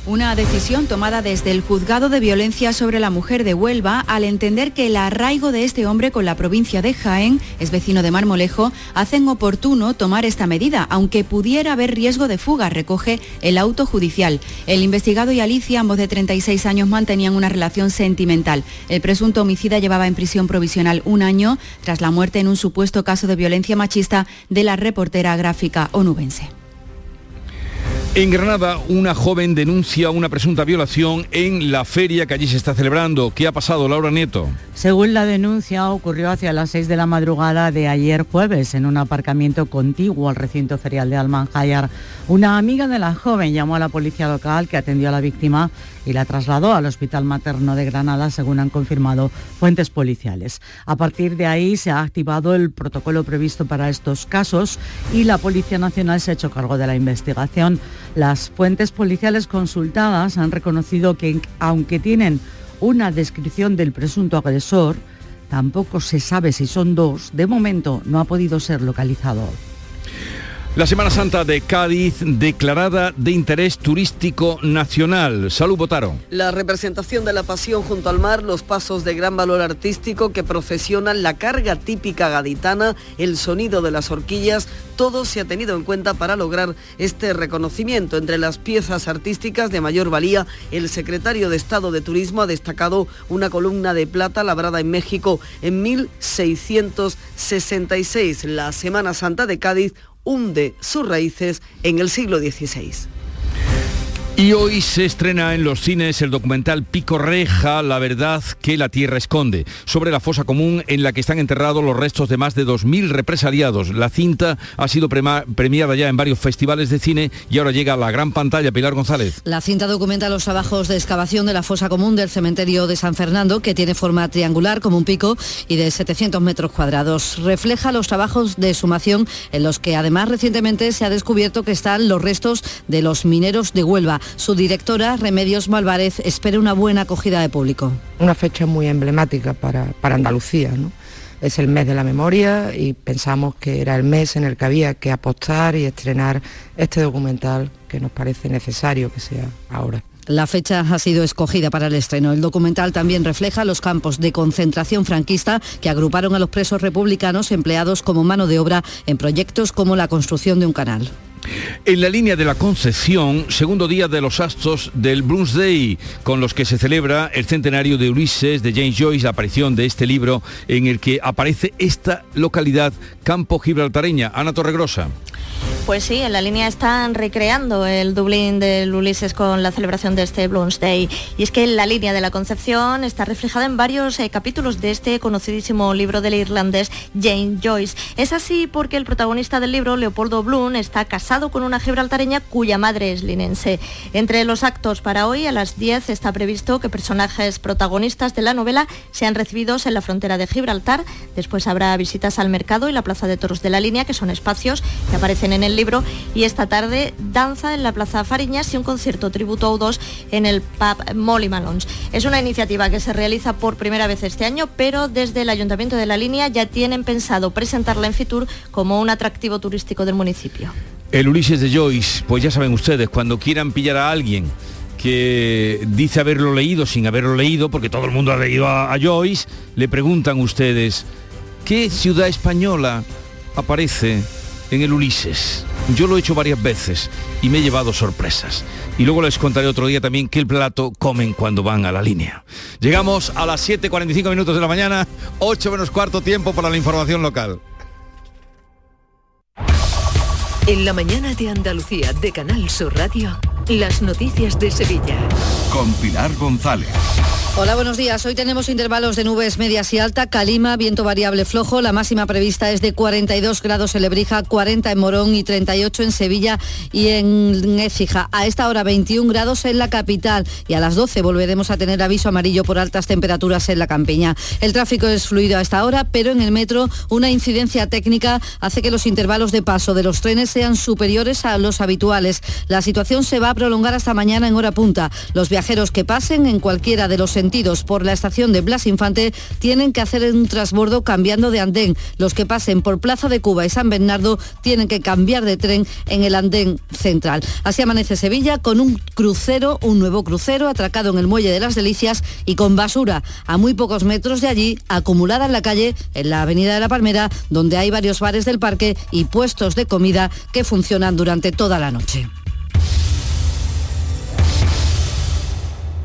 Una decisión tomada desde el Juzgado de Violencia sobre la Mujer de Huelva al entender que el arraigo de este hombre con la provincia de Jaén, es vecino de Marmolejo, hacen oportuno tomar esta medida, aunque pudiera haber riesgo de fuga, recoge el auto judicial. El investigado y Alicia, ambos de 36 años, mantenían una relación sentimental. El presunto homicida llevaba en prisión provisional un año tras la muerte en un supuesto caso de violencia machista de la reportera gráfica onubense. En Granada, una joven denuncia una presunta violación en la feria que allí se está celebrando. ¿Qué ha pasado, Laura Nieto? Según la denuncia, ocurrió hacia las 6 de la madrugada de ayer jueves en un aparcamiento contiguo al recinto ferial de Almanjayar. Una amiga de la joven llamó a la policía local que atendió a la víctima y la trasladó al Hospital Materno de Granada, según han confirmado fuentes policiales. A partir de ahí se ha activado el protocolo previsto para estos casos y la Policía Nacional se ha hecho cargo de la investigación. Las fuentes policiales consultadas han reconocido que, aunque tienen una descripción del presunto agresor, tampoco se sabe si son dos. De momento no ha podido ser localizado. La Semana Santa de Cádiz declarada de interés turístico nacional. Salud Botaro. La representación de la pasión junto al mar, los pasos de gran valor artístico que profesionan la carga típica gaditana, el sonido de las horquillas, todo se ha tenido en cuenta para lograr este reconocimiento. Entre las piezas artísticas de mayor valía, el secretario de Estado de Turismo ha destacado una columna de plata labrada en México en 1666, la Semana Santa de Cádiz hunde sus raíces en el siglo XVI. Y hoy se estrena en los cines el documental Pico Reja, la verdad que la tierra esconde, sobre la fosa común en la que están enterrados los restos de más de 2.000 represaliados. La cinta ha sido premiada ya en varios festivales de cine y ahora llega a la gran pantalla. Pilar González. La cinta documenta los trabajos de excavación de la fosa común del cementerio de San Fernando, que tiene forma triangular como un pico y de 700 metros cuadrados. Refleja los trabajos de sumación en los que además recientemente se ha descubierto que están los restos de los mineros de Huelva. Su directora, Remedios Malvarez, espera una buena acogida de público. Una fecha muy emblemática para, Andalucía. Es el mes de la memoria y pensamos que era el mes en el que había que apostar y estrenar este documental que nos parece necesario que sea ahora. La fecha ha sido escogida para el estreno. El documental también refleja los campos de concentración franquista que agruparon a los presos republicanos empleados como mano de obra en proyectos como la construcción de un canal. En la línea de la Concepción, segundo día de los actos del Day, con los que se celebra el centenario de Ulises de James Joyce, la aparición de este libro en el que aparece esta localidad campo gibraltareña. Ana Torregrosa. Pues sí, en la línea están recreando el Dublín del Ulises con la celebración de este Day. Y es que la línea de la Concepción está reflejada en varios eh, capítulos de este conocidísimo libro del irlandés James Joyce. Es así porque el protagonista del libro, Leopoldo Bloom, está casado con una gibraltareña cuya madre es linense. Entre los actos para hoy, a las 10, está previsto que personajes protagonistas de la novela sean recibidos en la frontera de Gibraltar. Después habrá visitas al mercado y la plaza de toros de la línea, que son espacios que aparecen en el libro y esta tarde danza en la Plaza Fariñas y un concierto tributo a 2 en el pub Molly Malons. Es una iniciativa que se realiza por primera vez este año, pero desde el Ayuntamiento de la Línea ya tienen pensado presentarla en Fitur como un atractivo turístico del municipio. El Ulises de Joyce, pues ya saben ustedes, cuando quieran pillar a alguien que dice haberlo leído sin haberlo leído, porque todo el mundo ha leído a Joyce, le preguntan ustedes, ¿qué ciudad española aparece en el Ulises. Yo lo he hecho varias veces y me he llevado sorpresas. Y luego les contaré otro día también qué plato comen cuando van a la línea. Llegamos a las 7.45 minutos de la mañana, 8 menos cuarto tiempo para la información local. En la mañana de Andalucía de Canal Sur Radio, las noticias de Sevilla. Con Pilar González. Hola, buenos días. Hoy tenemos intervalos de nubes medias y alta, calima, viento variable flojo. La máxima prevista es de 42 grados en Lebrija, 40 en Morón y 38 en Sevilla y en Écija. A esta hora 21 grados en la capital y a las 12 volveremos a tener aviso amarillo por altas temperaturas en la campiña. El tráfico es fluido a esta hora, pero en el metro una incidencia técnica hace que los intervalos de paso de los trenes sean superiores a los habituales. La situación se va a prolongar hasta mañana en hora punta. Los viajeros que pasen en cualquiera de los por la estación de Blas Infante tienen que hacer un transbordo cambiando de andén. Los que pasen por Plaza de Cuba y San Bernardo tienen que cambiar de tren en el andén central. Así amanece Sevilla con un crucero, un nuevo crucero atracado en el Muelle de las Delicias y con basura a muy pocos metros de allí, acumulada en la calle, en la Avenida de la Palmera, donde hay varios bares del parque y puestos de comida que funcionan durante toda la noche.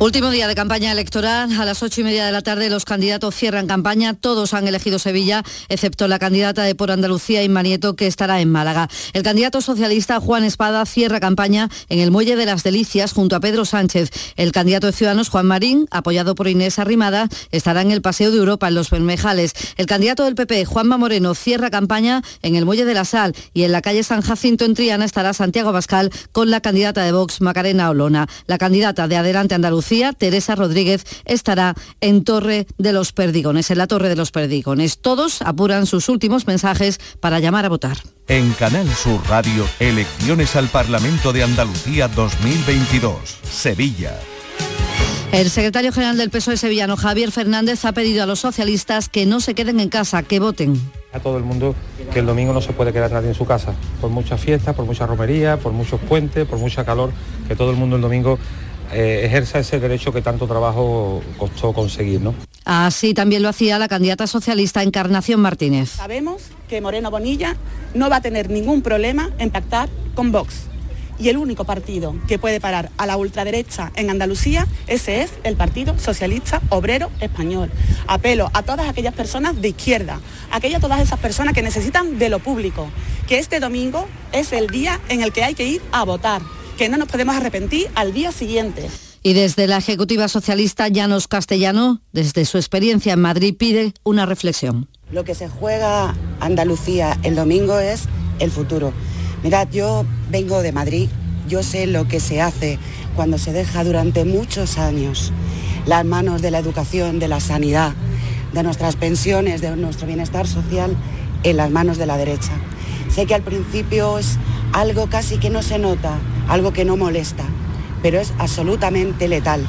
Último día de campaña electoral. A las ocho y media de la tarde los candidatos cierran campaña. Todos han elegido Sevilla, excepto la candidata de Por Andalucía, Inma Nieto, que estará en Málaga. El candidato socialista Juan Espada cierra campaña en el Muelle de las Delicias junto a Pedro Sánchez. El candidato de Ciudadanos, Juan Marín, apoyado por Inés Arrimada, estará en el Paseo de Europa, en Los Bermejales. El candidato del PP, Juanma Moreno, cierra campaña en el Muelle de la Sal y en la calle San Jacinto en Triana estará Santiago Bascal con la candidata de Vox, Macarena Olona. La candidata de Adelante Andalucía Teresa Rodríguez, estará en Torre de los Perdigones, en la Torre de los Perdigones. Todos apuran sus últimos mensajes para llamar a votar. En Canal Sur Radio, elecciones al Parlamento de Andalucía 2022, Sevilla. El secretario general del PSOE sevillano, Javier Fernández, ha pedido a los socialistas que no se queden en casa, que voten. A todo el mundo que el domingo no se puede quedar nadie en su casa, por muchas fiestas, por mucha romería, por muchos puentes, por mucha calor, que todo el mundo el domingo eh, ejerza ese derecho que tanto trabajo costó conseguir. ¿no? Así también lo hacía la candidata socialista Encarnación Martínez. Sabemos que Moreno Bonilla no va a tener ningún problema en pactar con Vox. Y el único partido que puede parar a la ultraderecha en Andalucía, ese es el Partido Socialista Obrero Español. Apelo a todas aquellas personas de izquierda, a aquellas todas esas personas que necesitan de lo público, que este domingo es el día en el que hay que ir a votar que no nos podemos arrepentir al día siguiente. Y desde la Ejecutiva Socialista Llanos Castellano, desde su experiencia en Madrid, pide una reflexión. Lo que se juega Andalucía el domingo es el futuro. Mirad, yo vengo de Madrid, yo sé lo que se hace cuando se deja durante muchos años las manos de la educación, de la sanidad, de nuestras pensiones, de nuestro bienestar social en las manos de la derecha. Sé que al principio es algo casi que no se nota, algo que no molesta, pero es absolutamente letal.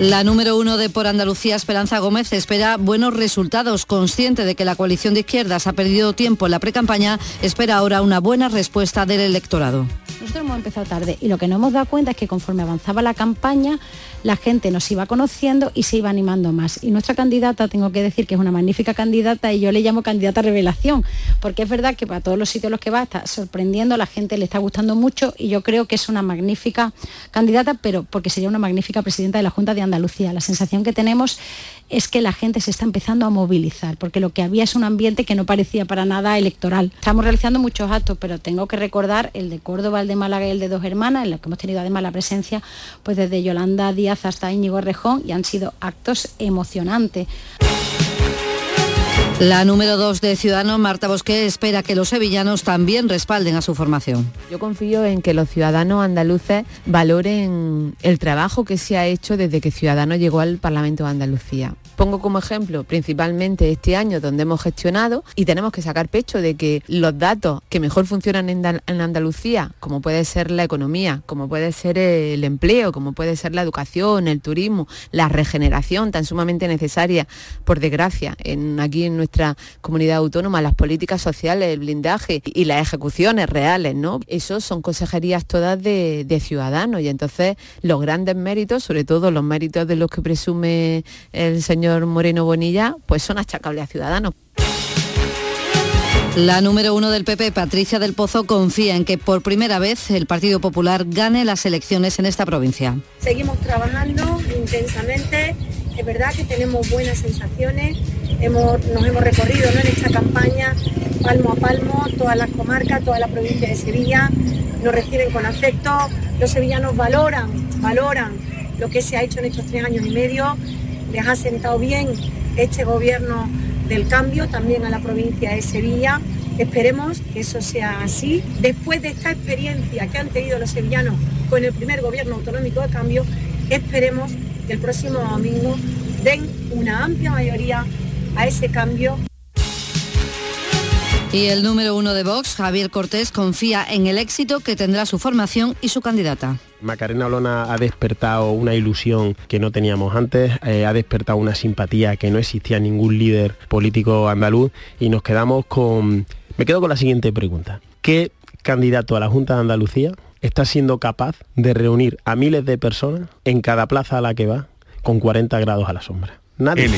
La número uno de Por Andalucía, Esperanza Gómez, espera buenos resultados. Consciente de que la coalición de izquierdas ha perdido tiempo en la precampaña, espera ahora una buena respuesta del electorado. Nosotros hemos empezado tarde y lo que nos hemos dado cuenta es que conforme avanzaba la campaña, la gente nos iba conociendo y se iba animando más. Y nuestra candidata, tengo que decir que es una magnífica candidata y yo le llamo candidata revelación, porque es verdad que para todos los sitios los que va está sorprendiendo, la gente le está gustando mucho y yo creo que es una magnífica candidata, pero porque sería una magnífica presidenta de la Junta de Andalucía. La sensación que tenemos es que la gente se está empezando a movilizar, porque lo que había es un ambiente que no parecía para nada electoral. Estamos realizando muchos actos, pero tengo que recordar el de Córdoba, el de Málaga y el de Dos Hermanas, en los que hemos tenido además la presencia pues desde Yolanda Díaz hasta Íñigo Rejón y han sido actos emocionantes. La número dos de Ciudadanos, Marta Bosque, espera que los sevillanos también respalden a su formación. Yo confío en que los ciudadanos andaluces valoren el trabajo que se ha hecho desde que Ciudadanos llegó al Parlamento de Andalucía. Pongo como ejemplo principalmente este año donde hemos gestionado y tenemos que sacar pecho de que los datos que mejor funcionan en, Andalucía, como puede ser la economía, como puede ser el empleo, como puede ser la educación, el turismo, la regeneración tan sumamente necesaria, por desgracia, en, aquí en nuestra comunidad autónoma, las políticas sociales, el blindaje y las ejecuciones reales, ¿no? Esos son consejerías todas de ciudadanos y entonces los grandes méritos, sobre todo los méritos de los que presume el señor Moreno Bonilla, pues son achacables a Ciudadanos. La número uno del PP, Patricia del Pozo, confía en que por primera vez el Partido Popular gane las elecciones en esta provincia. Seguimos trabajando intensamente, es verdad que tenemos buenas sensaciones, hemos, nos hemos recorrido en esta campaña palmo a palmo, todas las comarcas, toda la provincia de Sevilla, nos reciben con afecto, los sevillanos valoran, valoran lo que se ha hecho en estos tres años y medio les ha sentado bien este gobierno del cambio también a la provincia de Sevilla. Esperemos que eso sea así. Después de esta experiencia que han tenido los sevillanos con el primer gobierno autonómico de cambio, esperemos que el próximo domingo den una amplia mayoría a ese cambio y el número uno de Vox, Javier Cortés, confía en el éxito que tendrá su formación y su candidata. Macarena Olona ha despertado una ilusión que no teníamos antes, eh, ha despertado una simpatía que no existía ningún líder político andaluz y nos quedamos con... Me quedo con la siguiente pregunta. ¿Qué candidato a la Junta de Andalucía está siendo capaz de reunir a miles de personas en cada plaza a la que va con 40 grados a la sombra? Nadie.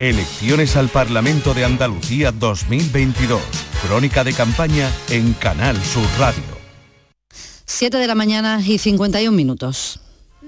Elecciones al Parlamento de Andalucía 2022. Crónica de campaña en Canal Sur Radio. 7 de la mañana y 51 minutos.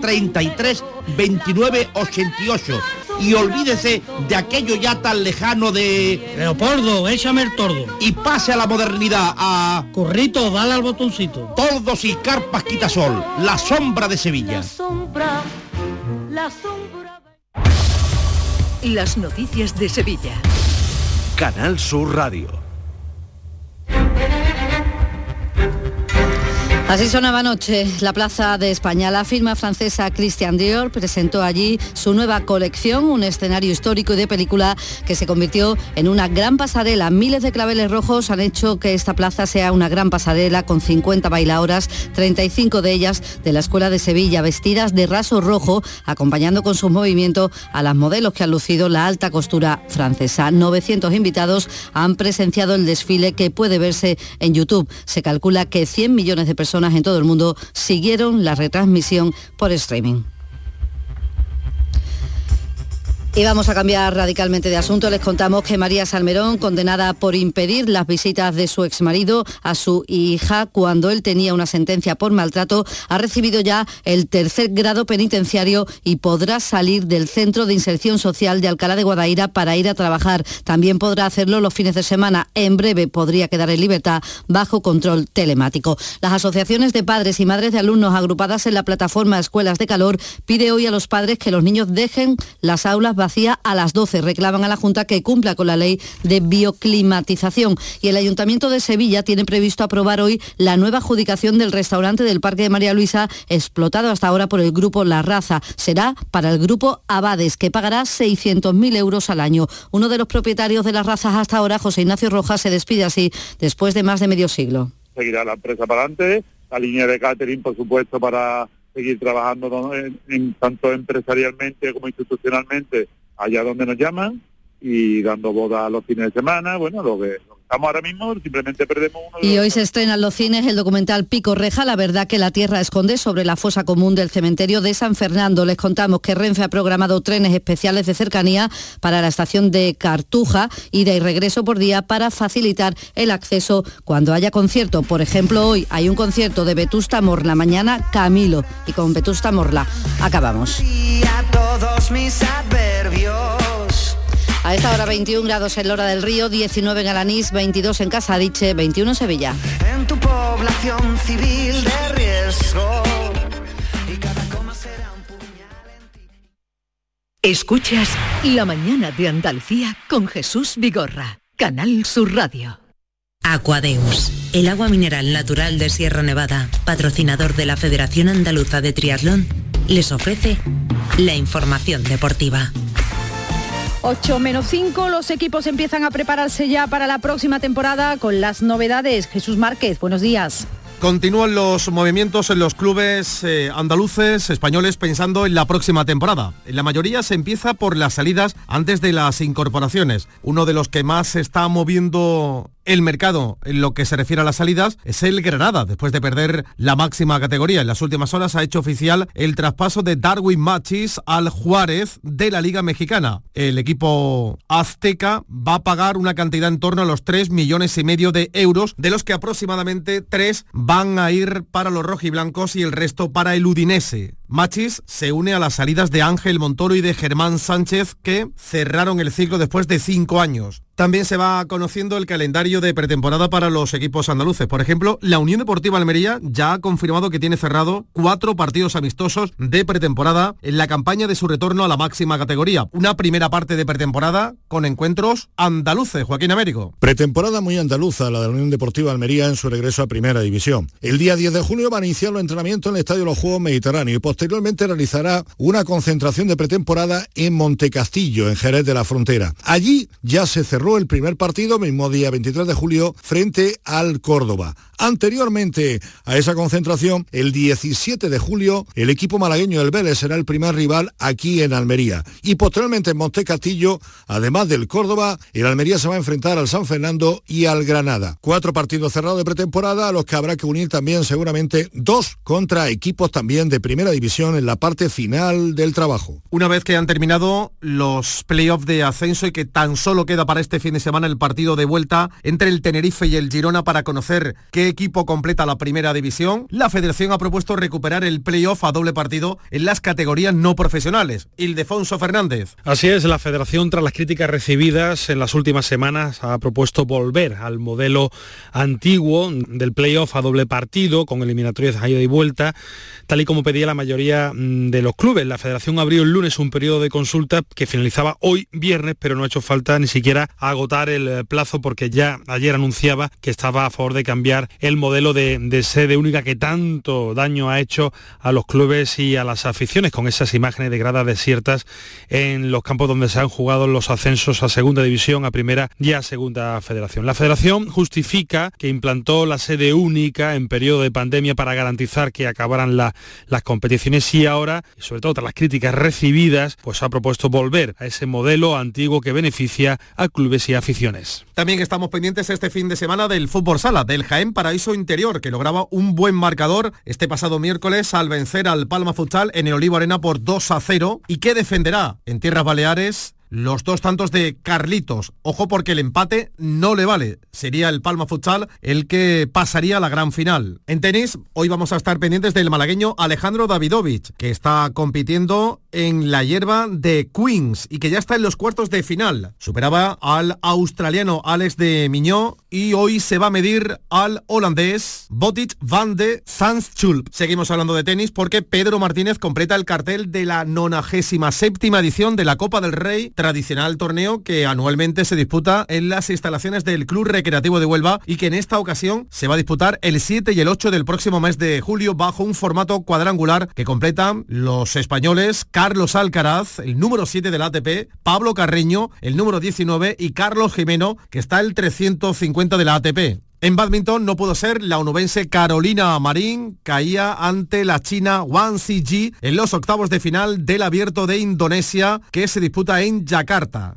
33 29 88 y olvídese de aquello ya tan lejano de... Leopoldo, échame el tordo. Y pase a la modernidad, a... Currito, dale al botoncito. Tordos y carpas quitasol, la sombra de Sevilla. La sombra, la sombra... Las noticias de Sevilla. Canal Sur Radio. Así sonaba anoche la Plaza de España. La firma francesa Christian Dior presentó allí su nueva colección, un escenario histórico y de película que se convirtió en una gran pasarela. Miles de claveles rojos han hecho que esta plaza sea una gran pasarela con 50 bailadoras, 35 de ellas de la Escuela de Sevilla, vestidas de raso rojo, acompañando con sus movimientos a las modelos que han lucido la alta costura francesa. 900 invitados han presenciado el desfile que puede verse en YouTube. Se calcula que 100 millones de personas en todo el mundo siguieron la retransmisión por streaming. Y vamos a cambiar radicalmente de asunto. Les contamos que María Salmerón, condenada por impedir las visitas de su exmarido a su hija cuando él tenía una sentencia por maltrato, ha recibido ya el tercer grado penitenciario y podrá salir del Centro de Inserción Social de Alcalá de Guadaira para ir a trabajar. También podrá hacerlo los fines de semana. En breve podría quedar en libertad bajo control telemático. Las asociaciones de padres y madres de alumnos agrupadas en la plataforma Escuelas de Calor pide hoy a los padres que los niños dejen las aulas vacía a las 12. Reclaman a la Junta que cumpla con la ley de bioclimatización. Y el Ayuntamiento de Sevilla tiene previsto aprobar hoy la nueva adjudicación del restaurante del Parque de María Luisa, explotado hasta ahora por el grupo La Raza. Será para el grupo Abades, que pagará 600.000 euros al año. Uno de los propietarios de las razas hasta ahora, José Ignacio Rojas, se despide así después de más de medio siglo. Seguirá la empresa para adelante, la línea de catering, por supuesto, para seguir trabajando en, tanto empresarialmente como institucionalmente allá donde nos llaman y dando boda los fines de semana, bueno, lo que, estamos ahora mismo, simplemente perdemos uno Y hoy se estrena en los cines el documental Pico Reja, la verdad que la tierra esconde sobre la fosa común del cementerio de San Fernando. Les contamos que Renfe ha programado trenes especiales de cercanía para la estación de Cartuja, ida y regreso por día para facilitar el acceso cuando haya concierto. Por ejemplo, hoy hay un concierto de Vetusta Morla, mañana Camilo. Y con Vetusta Morla acabamos. todos mis a esta hora 21 grados en Lora del Río, 19 en Alanís, 22 en Casadiche, 21 en Sevilla. En tu población civil de riesgo. Escuchas La mañana de Andalucía con Jesús Vigorra, Canal Sur Radio. Aquadeus, el agua mineral natural de Sierra Nevada, patrocinador de la Federación Andaluza de Triatlón, les ofrece la información deportiva. 8 menos 5, los equipos empiezan a prepararse ya para la próxima temporada con las novedades. Jesús Márquez, buenos días. Continúan los movimientos en los clubes eh, andaluces, españoles, pensando en la próxima temporada. La mayoría se empieza por las salidas antes de las incorporaciones. Uno de los que más se está moviendo el mercado en lo que se refiere a las salidas es el Granada. Después de perder la máxima categoría en las últimas horas ha hecho oficial el traspaso de Darwin Machis al Juárez de la Liga Mexicana. El equipo azteca va a pagar una cantidad en torno a los 3 millones y medio de euros, de los que aproximadamente 3 van a ir para los rojiblancos y el resto para el Udinese. Machis se une a las salidas de Ángel Montoro y de Germán Sánchez que cerraron el ciclo después de cinco años. También se va conociendo el calendario de pretemporada para los equipos andaluces. Por ejemplo, la Unión Deportiva Almería ya ha confirmado que tiene cerrado cuatro partidos amistosos de pretemporada en la campaña de su retorno a la máxima categoría. Una primera parte de pretemporada con encuentros andaluces. Joaquín Américo. Pretemporada muy andaluza la de la Unión Deportiva Almería en su regreso a Primera División. El día 10 de junio van a iniciar los entrenamientos en el Estadio de los Juegos Mediterráneos y posteriormente realizará una concentración de pretemporada en Montecastillo, en Jerez de la Frontera. Allí ya se cerró el primer partido, mismo día 23 de julio, frente al Córdoba. Anteriormente a esa concentración, el 17 de julio, el equipo malagueño del Vélez será el primer rival aquí en Almería. Y posteriormente en Monte Castillo, además del Córdoba, el Almería se va a enfrentar al San Fernando y al Granada. Cuatro partidos cerrados de pretemporada, a los que habrá que unir también seguramente dos contra equipos también de primera división en la parte final del trabajo. Una vez que han terminado los playoffs de ascenso y que tan solo queda para este fin de semana el partido de vuelta entre el Tenerife y el Girona para conocer qué equipo completa la primera división, la federación ha propuesto recuperar el playoff a doble partido en las categorías no profesionales. Ildefonso Fernández. Así es, la federación tras las críticas recibidas en las últimas semanas ha propuesto volver al modelo antiguo del playoff a doble partido con eliminatorias de ida y vuelta, tal y como pedía la mayoría mm, de los clubes. La federación abrió el lunes un periodo de consulta que finalizaba hoy viernes, pero no ha hecho falta ni siquiera agotar el eh, plazo porque ya ayer anunciaba que estaba a favor de cambiar el modelo de, sede única que tanto daño ha hecho a los clubes y a las aficiones con esas imágenes de gradas desiertas en los campos donde se han jugado los ascensos a segunda división, a primera y a segunda federación. La federación justifica que implantó la sede única en periodo de pandemia para garantizar que acabaran las competiciones y ahora, sobre todo tras las críticas recibidas, pues ha propuesto volver a ese modelo antiguo que beneficia a clubes y aficiones. También estamos pendientes este fin de semana del fútbol sala, del Jaén Paraíso Interior, que lograba un buen marcador este pasado miércoles al vencer al Palma Futsal en el Olivo Arena por 2 a 0 y que defenderá en Tierras Baleares los dos tantos de Carlitos. Ojo porque el empate no le vale. Sería el Palma Futsal el que pasaría a la gran final. En tenis, hoy vamos a estar pendientes del malagueño Alejandro Davidovich, que está compitiendo en la hierba de Queens y que ya está en los cuartos de final. Superaba al australiano Alex de Miñó y hoy se va a medir al holandés Botic van de Sanschulp. Seguimos hablando de tenis porque Pedro Martínez completa el cartel de la 97 edición de la Copa del Rey tradicional torneo que anualmente se disputa en las instalaciones del Club Recreativo de Huelva y que en esta ocasión se va a disputar el 7 y el 8 del próximo mes de julio bajo un formato cuadrangular que completan los españoles Carlos Alcaraz, el número 7 del ATP, Pablo Carreño, el número 19 y Carlos Jimeno, que está el 350 de la ATP. En badminton no pudo ser, la onubense Carolina Marín caía ante la china Wang Ji en los octavos de final del abierto de Indonesia que se disputa en Yakarta.